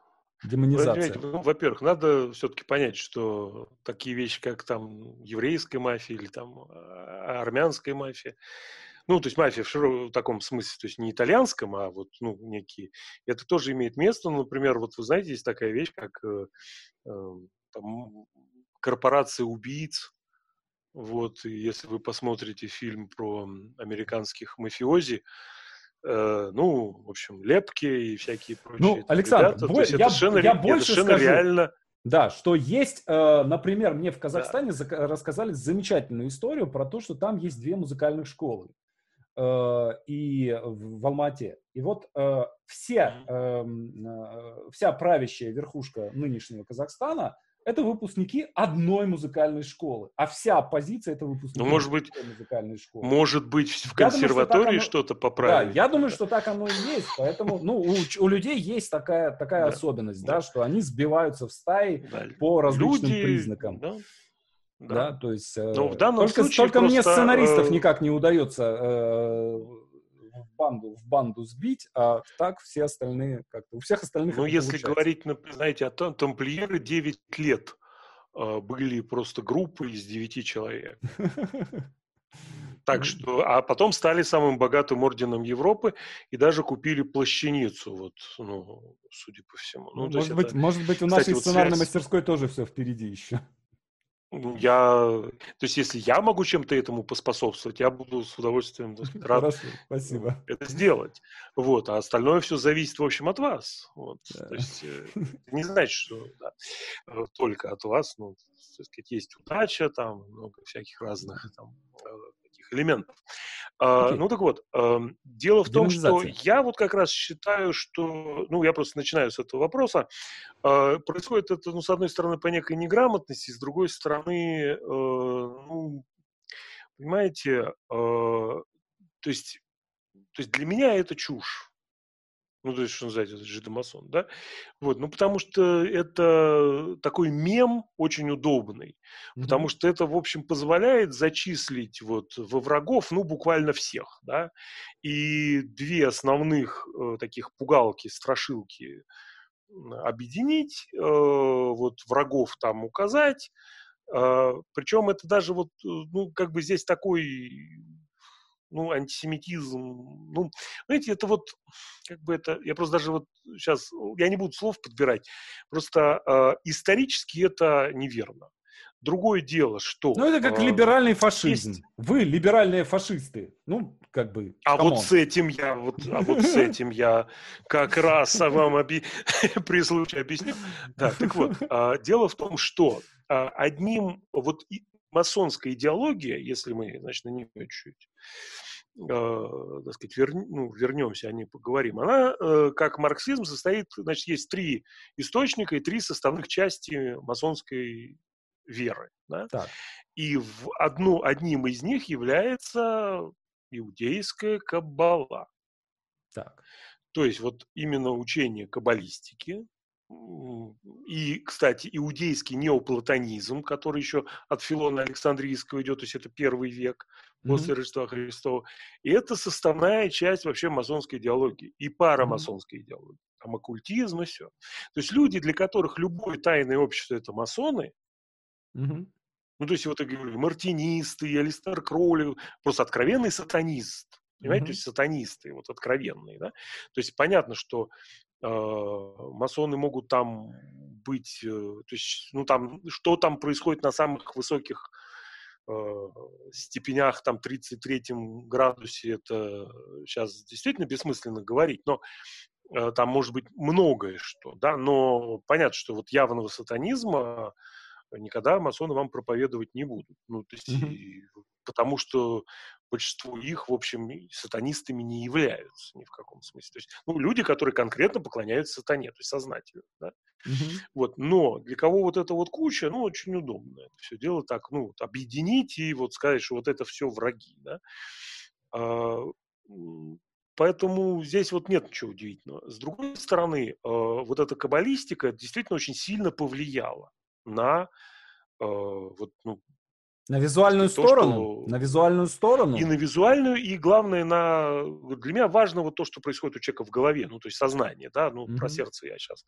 Демонизация. Ну, во-первых, надо все-таки понять, что такие вещи, как там еврейская мафия или там а, армянская мафия, ну, то есть мафия в, широком, таком смысле, то есть не итальянском, а вот, ну, некие, это тоже имеет место. Ну, например, вот вы знаете, есть такая вещь, как э, э, там, корпорация убийц, вот, и если вы посмотрите фильм про американских мафиози, э, ну, в общем, лепки и всякие прочие. Ну, Александр, ребята. бо- я, совершенно, я больше это скажу. реально. Да, что есть, э, например, мне в Казахстане да. рассказали замечательную историю про то, что там есть две музыкальных школы э, и в, в Алмате. И вот э, все, э, э, вся правящая верхушка нынешнего Казахстана это выпускники одной музыкальной школы, а вся оппозиция это выпускники ну, может быть, музыкальной школы. Может быть, в консерватории что-то поправили. Да, я думаю, что так оно и есть, поэтому, ну, у, у людей есть такая, такая да. особенность, да. да, что они сбиваются в стаи да. по различным Люди, признакам. Да. Да, да то есть... Но ну, в данном только, случае только просто, мне сценаристов э... никак не удается э, в банду, в банду сбить, а так все остальные как-то... У всех остальных Ну, если получается. говорить, знаете, о том, тамплиеры 9 лет э, были просто группой из 9 человек. [laughs] Так что, а потом стали самым богатым орденом Европы и даже купили плащаницу, вот, ну, судя по всему. Ну, может, быть, это, может быть, у кстати, нашей вот сценарной связь... мастерской тоже все впереди еще. Ну, я, то есть, если я могу чем-то этому поспособствовать, я буду с удовольствием сказать, рад Хорошо, спасибо. это сделать. Вот, а остальное все зависит, в общем, от вас. Вот, да. То есть, э, не значит, что да, э, только от вас, ну, так сказать, есть удача, там много всяких разных там, э, таких элементов. Okay. А, ну так вот, дело в том, что я вот как раз считаю, что, ну я просто начинаю с этого вопроса, а, происходит это, ну с одной стороны, по некой неграмотности, с другой стороны, э, ну, понимаете, а, то есть, то есть для меня это чушь. Ну, то есть, что называется, это жидомасон, да? Вот, ну, потому что это такой мем очень удобный, mm-hmm. потому что это, в общем, позволяет зачислить вот во врагов, ну, буквально всех, да? И две основных э, таких пугалки, страшилки объединить, э, вот врагов там указать, э, причем это даже вот, э, ну, как бы здесь такой ну, антисемитизм, ну, знаете, это вот, как бы это, я просто даже вот сейчас, я не буду слов подбирать, просто э, исторически это неверно. Другое дело, что... Ну, это как э, либеральный фашизм. Есть... Вы либеральные фашисты. Ну, как бы... А вот с этим я, вот, а вот с [laughs] этим я как раз вам оби... [laughs] при случае объясню. Да, так вот, э, дело в том, что э, одним вот масонская идеология, если мы, значит, на нее чуть-чуть так сказать, вер, ну, вернемся, о ней поговорим, она, э, как марксизм, состоит, значит, есть три источника и три составных части масонской веры. Да? Так. И в одну, одним из них является иудейская каббала. Так. То есть вот именно учение каббалистики, и, кстати, иудейский неоплатонизм, который еще от Филона Александрийского идет, то есть это первый век после mm-hmm. Рождества Христова. И это составная часть вообще масонской идеологии и парамасонской mm-hmm. идеологии. Там оккультизм и все. То есть люди, для которых любое тайное общество – это масоны, mm-hmm. ну, то есть вот я говорю, мартинисты, Алистер Кроули, просто откровенный сатанист. Понимаете, mm-hmm. то есть сатанисты, вот откровенные, да. То есть понятно, что э, масоны могут там быть, э, то есть, ну там, что там происходит на самых высоких степенях, там, 33 градусе, это сейчас действительно бессмысленно говорить, но э, там может быть многое что, да, но понятно, что вот явного сатанизма никогда масоны вам проповедовать не будут. Ну, то есть, mm-hmm. потому что большинство их, в общем, сатанистами не являются ни в каком смысле. То есть, ну, люди, которые конкретно поклоняются сатане, то есть сознательно, да. Mm-hmm. Вот, но для кого вот это вот куча, ну, очень удобно это все дело так, ну, вот, объединить и вот сказать, что вот это все враги, да. А, Поэтому здесь вот нет ничего удивительного. С другой стороны, э, вот эта каббалистика действительно очень сильно повлияла на э, вот, ну, на визуальную то, сторону? Что... На визуальную сторону? И на визуальную, и главное, на... Для меня важно вот то, что происходит у человека в голове, ну, то есть сознание, да, ну, mm-hmm. про сердце я сейчас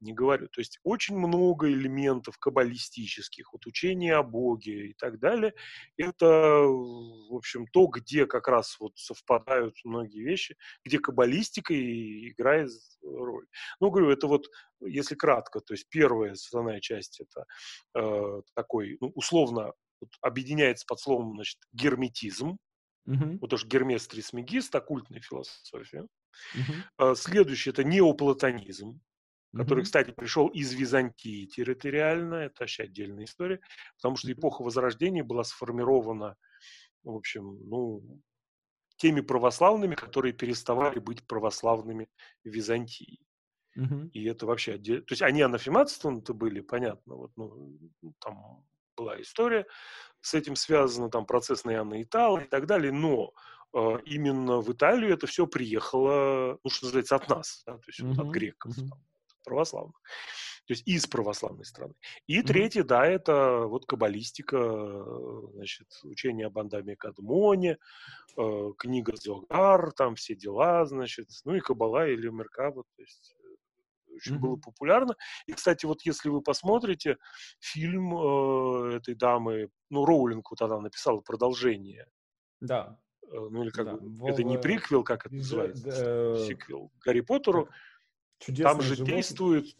не говорю. То есть очень много элементов каббалистических, вот учения о Боге и так далее. Это, в общем, то, где как раз вот совпадают многие вещи, где каббалистика и играет роль. Ну, говорю, это вот, если кратко, то есть первая основная часть это э, такой, ну, условно, вот, объединяется под словом, значит, герметизм. Uh-huh. Вот уж Гермес Трисмегист, оккультная философия. Uh-huh. Следующий это неоплатонизм, который, uh-huh. кстати, пришел из Византии территориально. Это вообще отдельная история, потому что эпоха Возрождения была сформирована, в общем, ну, теми православными, которые переставали быть православными в Византии. Uh-huh. И это вообще отдельно. То есть они анафематством-то были, понятно, вот, ну, там была история с этим связана, там процесс на Иоанна Итала и так далее, но э, именно в Италию это все приехало, ну, что называется, от нас, да, то есть mm-hmm. вот от греков, mm-hmm. там, православных. То есть из православной страны. И mm-hmm. третье, да, это вот каббалистика, значит, учение об Андаме Кадмоне, э, книга Зогар, там все дела, значит, ну и Кабала или Меркава, то есть очень mm-hmm. было популярно. И, кстати, вот если вы посмотрите фильм э, этой дамы, ну, Роулинг вот она написала продолжение. Да. Э, ну или как да. бы, это не приквел, как это называется, э, сиквел Гарри Поттеру. Чудесное там же животное. действует...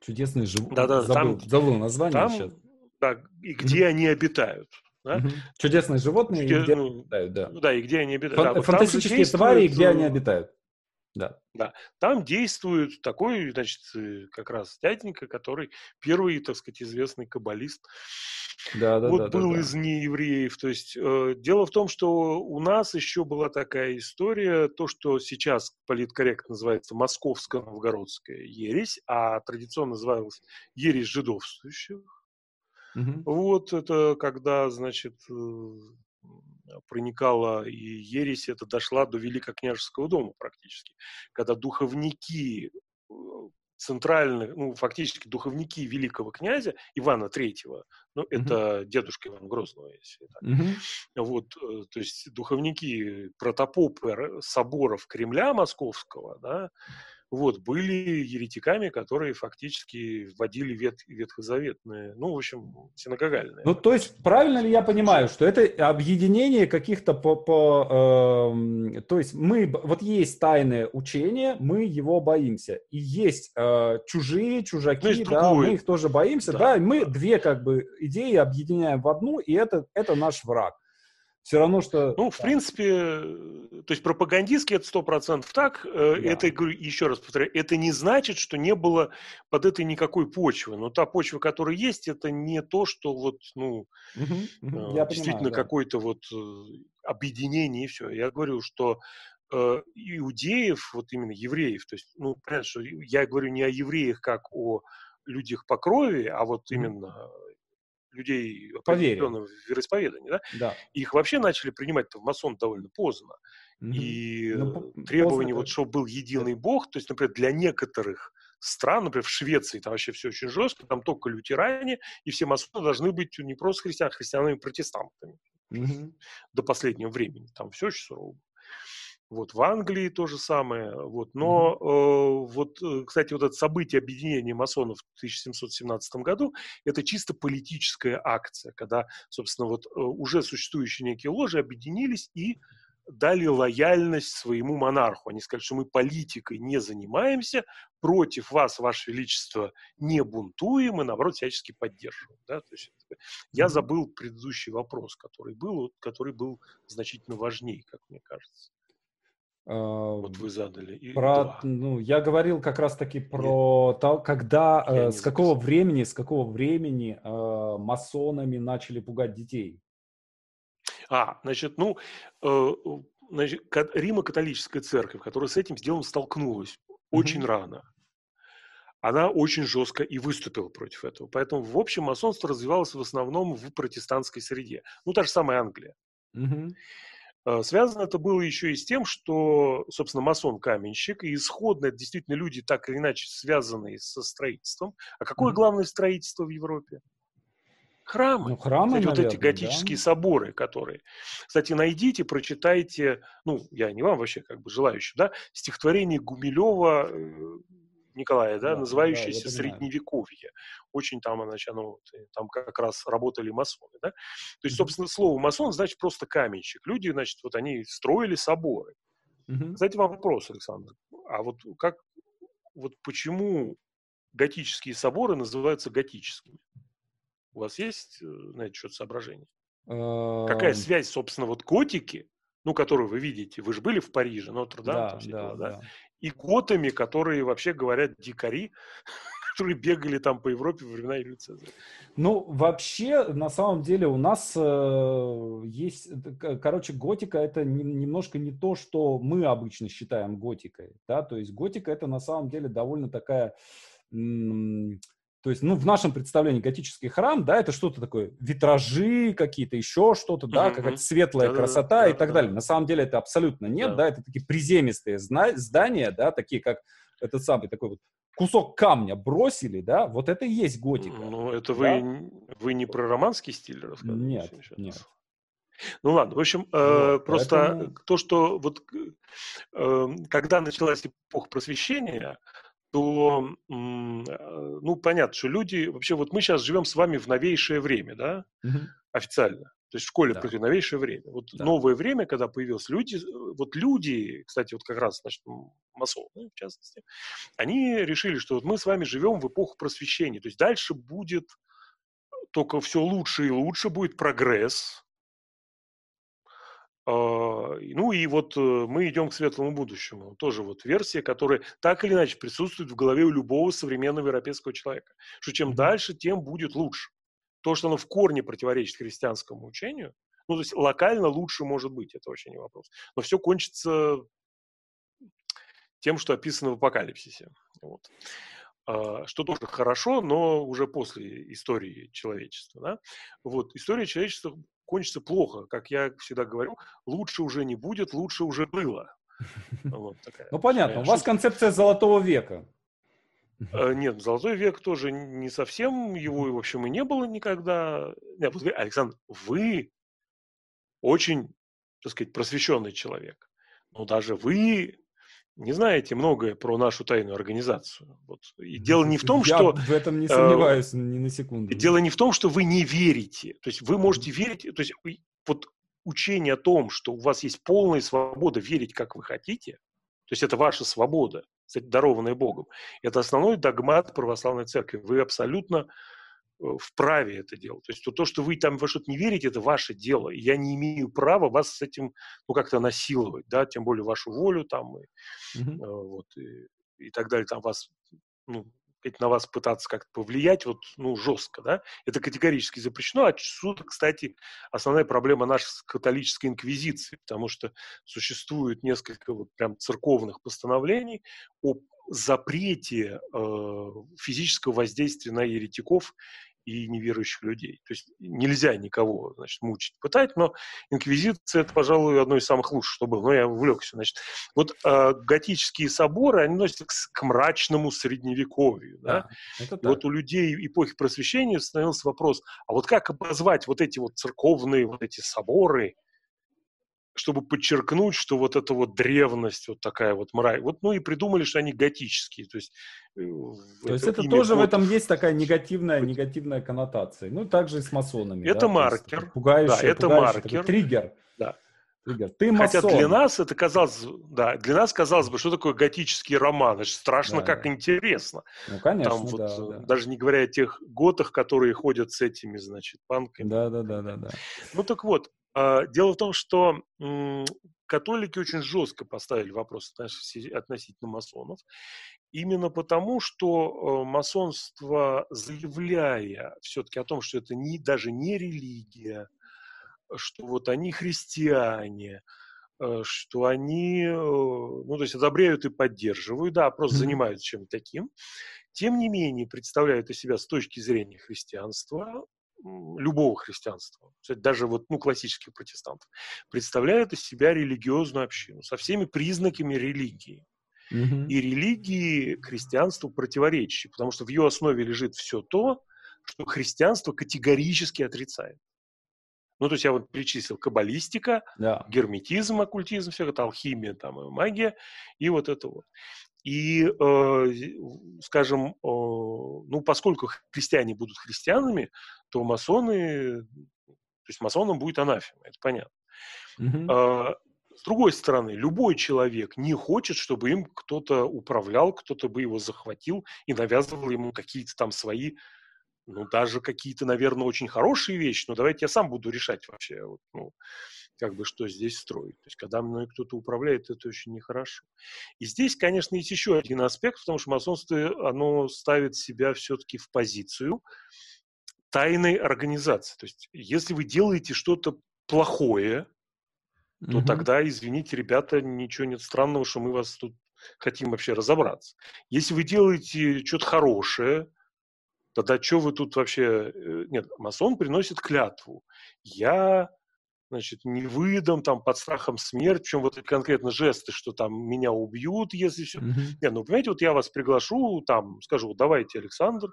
Чудесные животные. Да-да, забыл, там, забыл название там, сейчас. Да, и где mm-hmm. они обитают. Да? Mm-hmm. Чудесные животные, Чуде... где ну, они обитают, да. Да, и где они обитают. Фан- да, фантастические действует... твари, где они обитают. Да. да. Там действует такой, значит, э, как раз дяденька, который первый, так сказать, известный каббалист. Да, да, вот да, был да, из да. неевреев. То есть э, дело в том, что у нас еще была такая история, то, что сейчас политкорректно называется московская новгородская ересь, а традиционно называлась ересь жидовствующих. Угу. Вот это когда, значит, э, проникала и ересь это дошла до Великокняжеского дома практически, когда духовники э, центральных, ну, фактически духовники великого князя Ивана Третьего, ну, mm-hmm. это дедушка Ивана Грозного, если так. Mm-hmm. Вот, э, то есть духовники протопопы соборов Кремля Московского, да, вот, были еретиками, которые фактически вводили вет, ветхозаветные, ну, в общем, синагогальные. Ну, то есть, правильно ли я понимаю, что это объединение каких-то по... по э, то есть, мы, вот есть тайное учение, мы его боимся. И есть э, чужие, чужаки, ну, да, другое. мы их тоже боимся, да, да и мы да. две, как бы, идеи объединяем в одну, и это, это наш враг все равно, что... Ну, в да. принципе, то есть пропагандистски это сто процентов так. Э, да. Это, еще раз повторяю, это не значит, что не было под этой никакой почвы. Но та почва, которая есть, это не то, что вот, ну, угу, угу. Я действительно да. какое-то вот э, объединение и все. Я говорю, что э, иудеев, вот именно евреев, то есть, ну, понятно, что я говорю не о евреях как о людях по крови, а вот именно людей определенного вероисповедания, да? да. их вообще начали принимать в масон довольно поздно. Mm-hmm. И ну, требование, вот, чтобы был единый бог, то есть, например, для некоторых стран, например, в Швеции там вообще все очень жестко, там только лютеране, и все масоны должны быть не просто христиан, а христианами-протестантами. Mm-hmm. До последнего времени. Там все очень сурово. Вот в Англии то же самое. Вот. Но mm-hmm. э, вот, э, кстати, вот это событие объединения масонов в 1717 году это чисто политическая акция, когда, собственно, вот э, уже существующие некие ложи объединились и дали лояльность своему монарху. Они сказали, что мы политикой не занимаемся, против вас, ваше величество, не бунтуем и, наоборот, всячески поддерживаем. Да? То есть, я забыл предыдущий вопрос, который был, который был значительно важнее, как мне кажется. Вот вы задали. И про, два. ну, я говорил как раз-таки про Нет. то, когда, э, с какого записал. времени, с какого времени э, масонами начали пугать детей. А, значит, ну, э, значит, Римо-католическая церковь, которая с этим сделом столкнулась mm-hmm. очень рано, она очень жестко и выступила против этого. Поэтому, в общем, масонство развивалось в основном в протестантской среде. Ну, та же самая Англия. Mm-hmm. Э, связано это было еще и с тем, что, собственно, масон-каменщик, и исходно это действительно люди, так или иначе связанные со строительством. А какое mm-hmm. главное строительство в Европе? Храмы. Ну, храмы, Кстати, наверное, вот эти готические да. соборы, которые... Кстати, найдите, прочитайте, ну, я не вам вообще как бы желающий, да, стихотворение Гумилева э, Николая, да, да называющееся да, Средневековье. Очень там, значит, оно, там как раз работали масоны, да. То есть, собственно, слово масон значит просто каменщик. Люди, значит, вот они строили соборы. Mm-hmm. Кстати, вам вопрос, Александр. А вот как, вот почему готические соборы называются готическими? У вас есть э, на это счет соображение? Какая связь, собственно, вот готики, ну, которую вы видите, вы же были в Париже, Нотр-Дам, да, да, да, да и готами, которые, вообще говорят, дикари, [laughs] которые бегали там по Европе во времена Юлия Цезаря. Ну, вообще, на самом деле, у нас э, есть, короче, готика это не, немножко не то, что мы обычно считаем готикой, да, то есть готика это на самом деле довольно такая м- то есть, ну, в нашем представлении готический храм, да, это что-то такое, витражи какие-то, еще что-то, да, mm-hmm. какая-то светлая да, красота да, и так да, далее. На самом деле это абсолютно нет, да, да это такие приземистые здания, да, такие как этот самый такой вот кусок камня бросили, да, вот это и есть готика. Ну, это вы, да? вы не про романский стиль рассказываете? Нет, нет. Ну ладно, в общем, э, вот, просто поэтому... то, что вот э, когда началась эпоха просвещения, то, э, ну, понятно, что люди, вообще вот мы сейчас живем с вами в новейшее время, да, угу. официально. То есть в школе да. против новейшее время. Вот да. новое время, когда появилось люди, э, вот люди, кстати, вот как раз, значит, масоны, в частности, они решили, что вот мы с вами живем в эпоху просвещения. То есть дальше будет только все лучше и лучше, будет прогресс. А, ну и вот э, мы идем к светлому будущему. Тоже вот версия, которая так или иначе присутствует в голове у любого современного европейского человека. Что чем дальше, тем будет лучше то, что оно в корне противоречит христианскому учению, ну, то есть локально лучше может быть, это вообще не вопрос. Но все кончится тем, что описано в апокалипсисе. Вот. А, что тоже хорошо, но уже после истории человечества. Да? Вот. История человечества кончится плохо. Как я всегда говорю, лучше уже не будет, лучше уже было. [laughs] Вот такая ну, понятно. У вас концепция золотого века. Э, нет, Золотой век тоже не совсем, его, в общем, и не было никогда. Нет, Александр, вы очень, так сказать, просвещенный человек. Но даже вы не знаете многое про нашу тайную организацию. Вот. И дело не в том, Я что... в этом не э, сомневаюсь э, ни на секунду. Дело не в том, что вы не верите. То есть вы можете верить... То есть вот учение о том, что у вас есть полная свобода верить, как вы хотите, то есть это ваша свобода, кстати, дарованная Богом. Это основной догмат православной церкви. Вы абсолютно вправе это делать. То есть то, что вы там во что-то не верите, это ваше дело. И я не имею права вас с этим ну, как-то насиловать, да, тем более вашу волю там и, mm-hmm. вот, и, и так далее, там вас ну, на вас пытаться как-то повлиять, вот, ну, жестко, да, это категорически запрещено. Отсюда, кстати, основная проблема нашей католической инквизиции, потому что существует несколько вот прям церковных постановлений о запрете э, физического воздействия на еретиков и неверующих людей. То есть нельзя никого, значит, мучить, пытать, но инквизиция – это, пожалуй, одно из самых лучших, что было. Но я увлекся, значит. Вот э, готические соборы, они носят к, к мрачному средневековью, да? да и вот у людей эпохи просвещения становился вопрос, а вот как обозвать вот эти вот церковные вот эти соборы, чтобы подчеркнуть, что вот эта вот древность, вот такая вот мрак. Вот, ну и придумали, что они готические. То есть, э, то есть это тоже готов. в этом есть такая негативная, негативная коннотация. Ну, также и с масонами. Это да? маркер. Пугающий, да, это пугающий, маркер. Триггер. Да. Триггер. Ты масон. Хотя для нас это казалось, да, для нас казалось бы, что такое готический роман. Это страшно, да, как да. интересно. Ну, конечно, Там вот, да, э, да. Даже не говоря о тех готах, которые ходят с этими, значит, панками. Да, да, да, да, да. Ну так вот, дело в том, что католики очень жестко поставили вопрос относительно масонов, именно потому, что э, масонство, заявляя все-таки о том, что это не, даже не религия, что вот они христиане, э, что они, э, ну, то есть одобряют и поддерживают, да, просто занимаются чем-то таким, тем не менее представляют из себя с точки зрения христианства любого христианства, даже вот, ну, классических протестантов, представляют из себя религиозную общину со всеми признаками религии. Mm-hmm. И религии христианству противоречащие, потому что в ее основе лежит все то, что христианство категорически отрицает. Ну, то есть я вот перечислил каббалистика, yeah. герметизм, оккультизм, все это, алхимия, там, и магия, и вот это вот. И, э, скажем, э, ну, поскольку христиане будут христианами, то масоны, то есть масонам будет анафема, это понятно. Mm-hmm. Э, с другой стороны, любой человек не хочет, чтобы им кто-то управлял, кто-то бы его захватил и навязывал ему какие-то там свои, ну, даже какие-то, наверное, очень хорошие вещи, но давайте я сам буду решать вообще, вот, ну, как бы что здесь строить. То есть, когда мной кто-то управляет, это очень нехорошо. И здесь, конечно, есть еще один аспект, потому что масонство, оно ставит себя все-таки в позицию тайной организации. То есть, если вы делаете что-то плохое, то угу. тогда, извините, ребята, ничего нет странного, что мы вас тут хотим вообще разобраться. Если вы делаете что-то хорошее, тогда что вы тут вообще... Э, нет, масон приносит клятву. Я значит, не выдам, там, под страхом смерти, причем вот эти конкретно жесты, что там меня убьют, если все. Mm-hmm. Нет, ну, понимаете, вот я вас приглашу, там, скажу, давайте, Александр,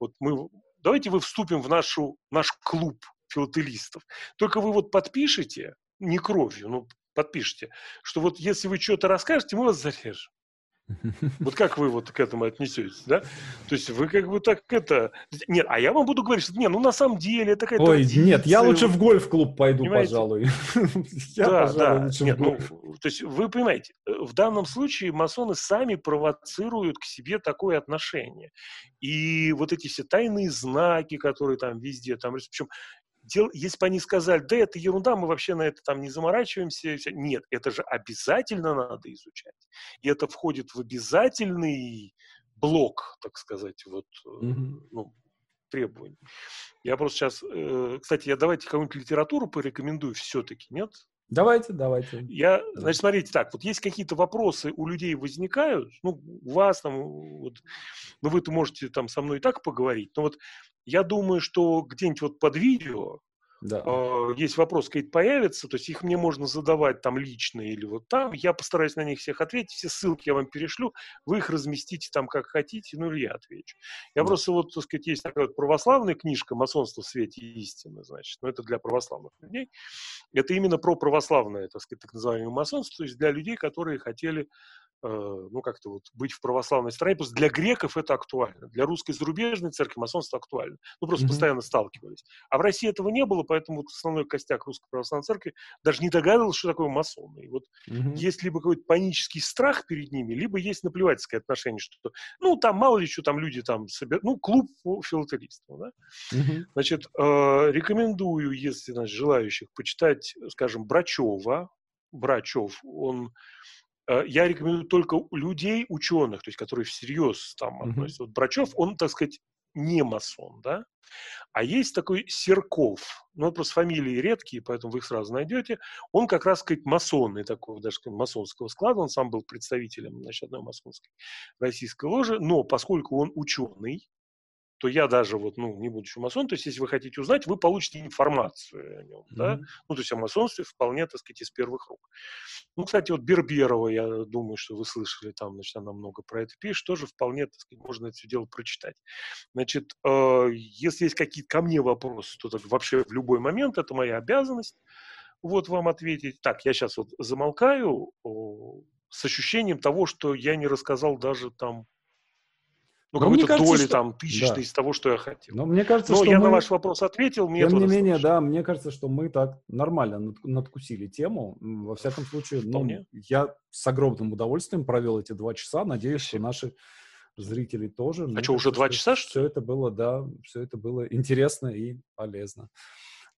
вот мы, давайте вы вступим в нашу, наш клуб филателистов. Только вы вот подпишите, не кровью, ну, подпишите, что вот если вы что-то расскажете, мы вас зарежем. Вот как вы вот к этому отнесетесь, да? То есть вы как бы так это... Нет, а я вам буду говорить, что не, ну на самом деле это какая-то... Ой, традиция. нет, я лучше в гольф-клуб пойду, понимаете? пожалуй. [laughs] Я, да, пожалуй, да. Лучше нет, в гольф. ну, то есть вы понимаете, в данном случае масоны сами провоцируют к себе такое отношение. И вот эти все тайные знаки, которые там везде, там, причем дел, если бы они сказали, да, это ерунда, мы вообще на это там не заморачиваемся, нет, это же обязательно надо изучать. И это входит в обязательный блок, так сказать, вот, mm-hmm. ну, требований. Я просто сейчас, э, кстати, я давайте какую-нибудь литературу порекомендую все-таки, нет? Давайте, давайте. Я, значит, смотрите, так, вот есть какие-то вопросы у людей возникают, ну, у вас там, вот, ну, вы-то можете там со мной и так поговорить, но вот я думаю, что где-нибудь вот под видео да. э, есть вопрос, какие-то появятся, то есть их мне можно задавать там лично или вот там, я постараюсь на них всех ответить, все ссылки я вам перешлю, вы их разместите там как хотите, ну или я отвечу. Я да. просто вот, так сказать, есть такая вот православная книжка «Масонство в свете истины», значит, но это для православных людей. Это именно про православное, так сказать, так называемое масонство, то есть для людей, которые хотели ну, как-то вот быть в православной стране. Просто для греков это актуально. Для русской зарубежной церкви масонство актуально. Ну, просто mm-hmm. постоянно сталкивались. А в России этого не было, поэтому вот основной костяк русской православной церкви даже не догадывался, что такое масоны. И вот mm-hmm. есть либо какой-то панический страх перед ними, либо есть наплевательское отношение, что, ну, там мало ли что там люди там собирают. Ну, клуб филателистов, да? Mm-hmm. Значит, э, рекомендую, если, значит, желающих, почитать, скажем, Брачева. Брачев, он Э, я рекомендую только людей, ученых, то есть которые всерьез там mm-hmm. относятся. Вот Брачев, он, так сказать, не масон, да? А есть такой Серков, ну, просто фамилии редкие, поэтому вы их сразу найдете. Он как раз, сказать, масонный такого, даже сказать, масонского склада, он сам был представителем, значит, одной масонской российской ложи, но поскольку он ученый, то я даже вот, ну, не будучи масон, то есть если вы хотите узнать, вы получите информацию о нем, mm-hmm. да, ну, то есть о масонстве вполне, так сказать, из первых рук. Ну, кстати, вот Берберова, я думаю, что вы слышали, там, значит, она много про это пишет, тоже вполне, так сказать, можно это все дело прочитать. Значит, э, если есть какие-то ко мне вопросы, то так, вообще в любой момент это моя обязанность вот вам ответить. Так, я сейчас вот замолкаю о, с ощущением того, что я не рассказал даже там ну, какой-то кажется, доли, что... там, тысячной да. из того, что я хотел. Но мне кажется, Но что я мы... на ваш вопрос ответил, мне Тем не менее, слышно. да, мне кажется, что мы так нормально надкусили тему. Во всяком случае, ну, я с огромным удовольствием провел эти два часа. Надеюсь, Спасибо. что наши зрители тоже. А что, уже два часа, что Все это было, да, все это было интересно и полезно.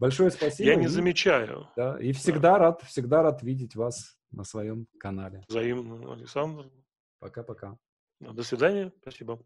Большое спасибо. Я не и, замечаю. Да, и всегда да. рад, всегда рад видеть вас на своем канале. Взаимно, Александр. Пока-пока. До свидания. Спасибо.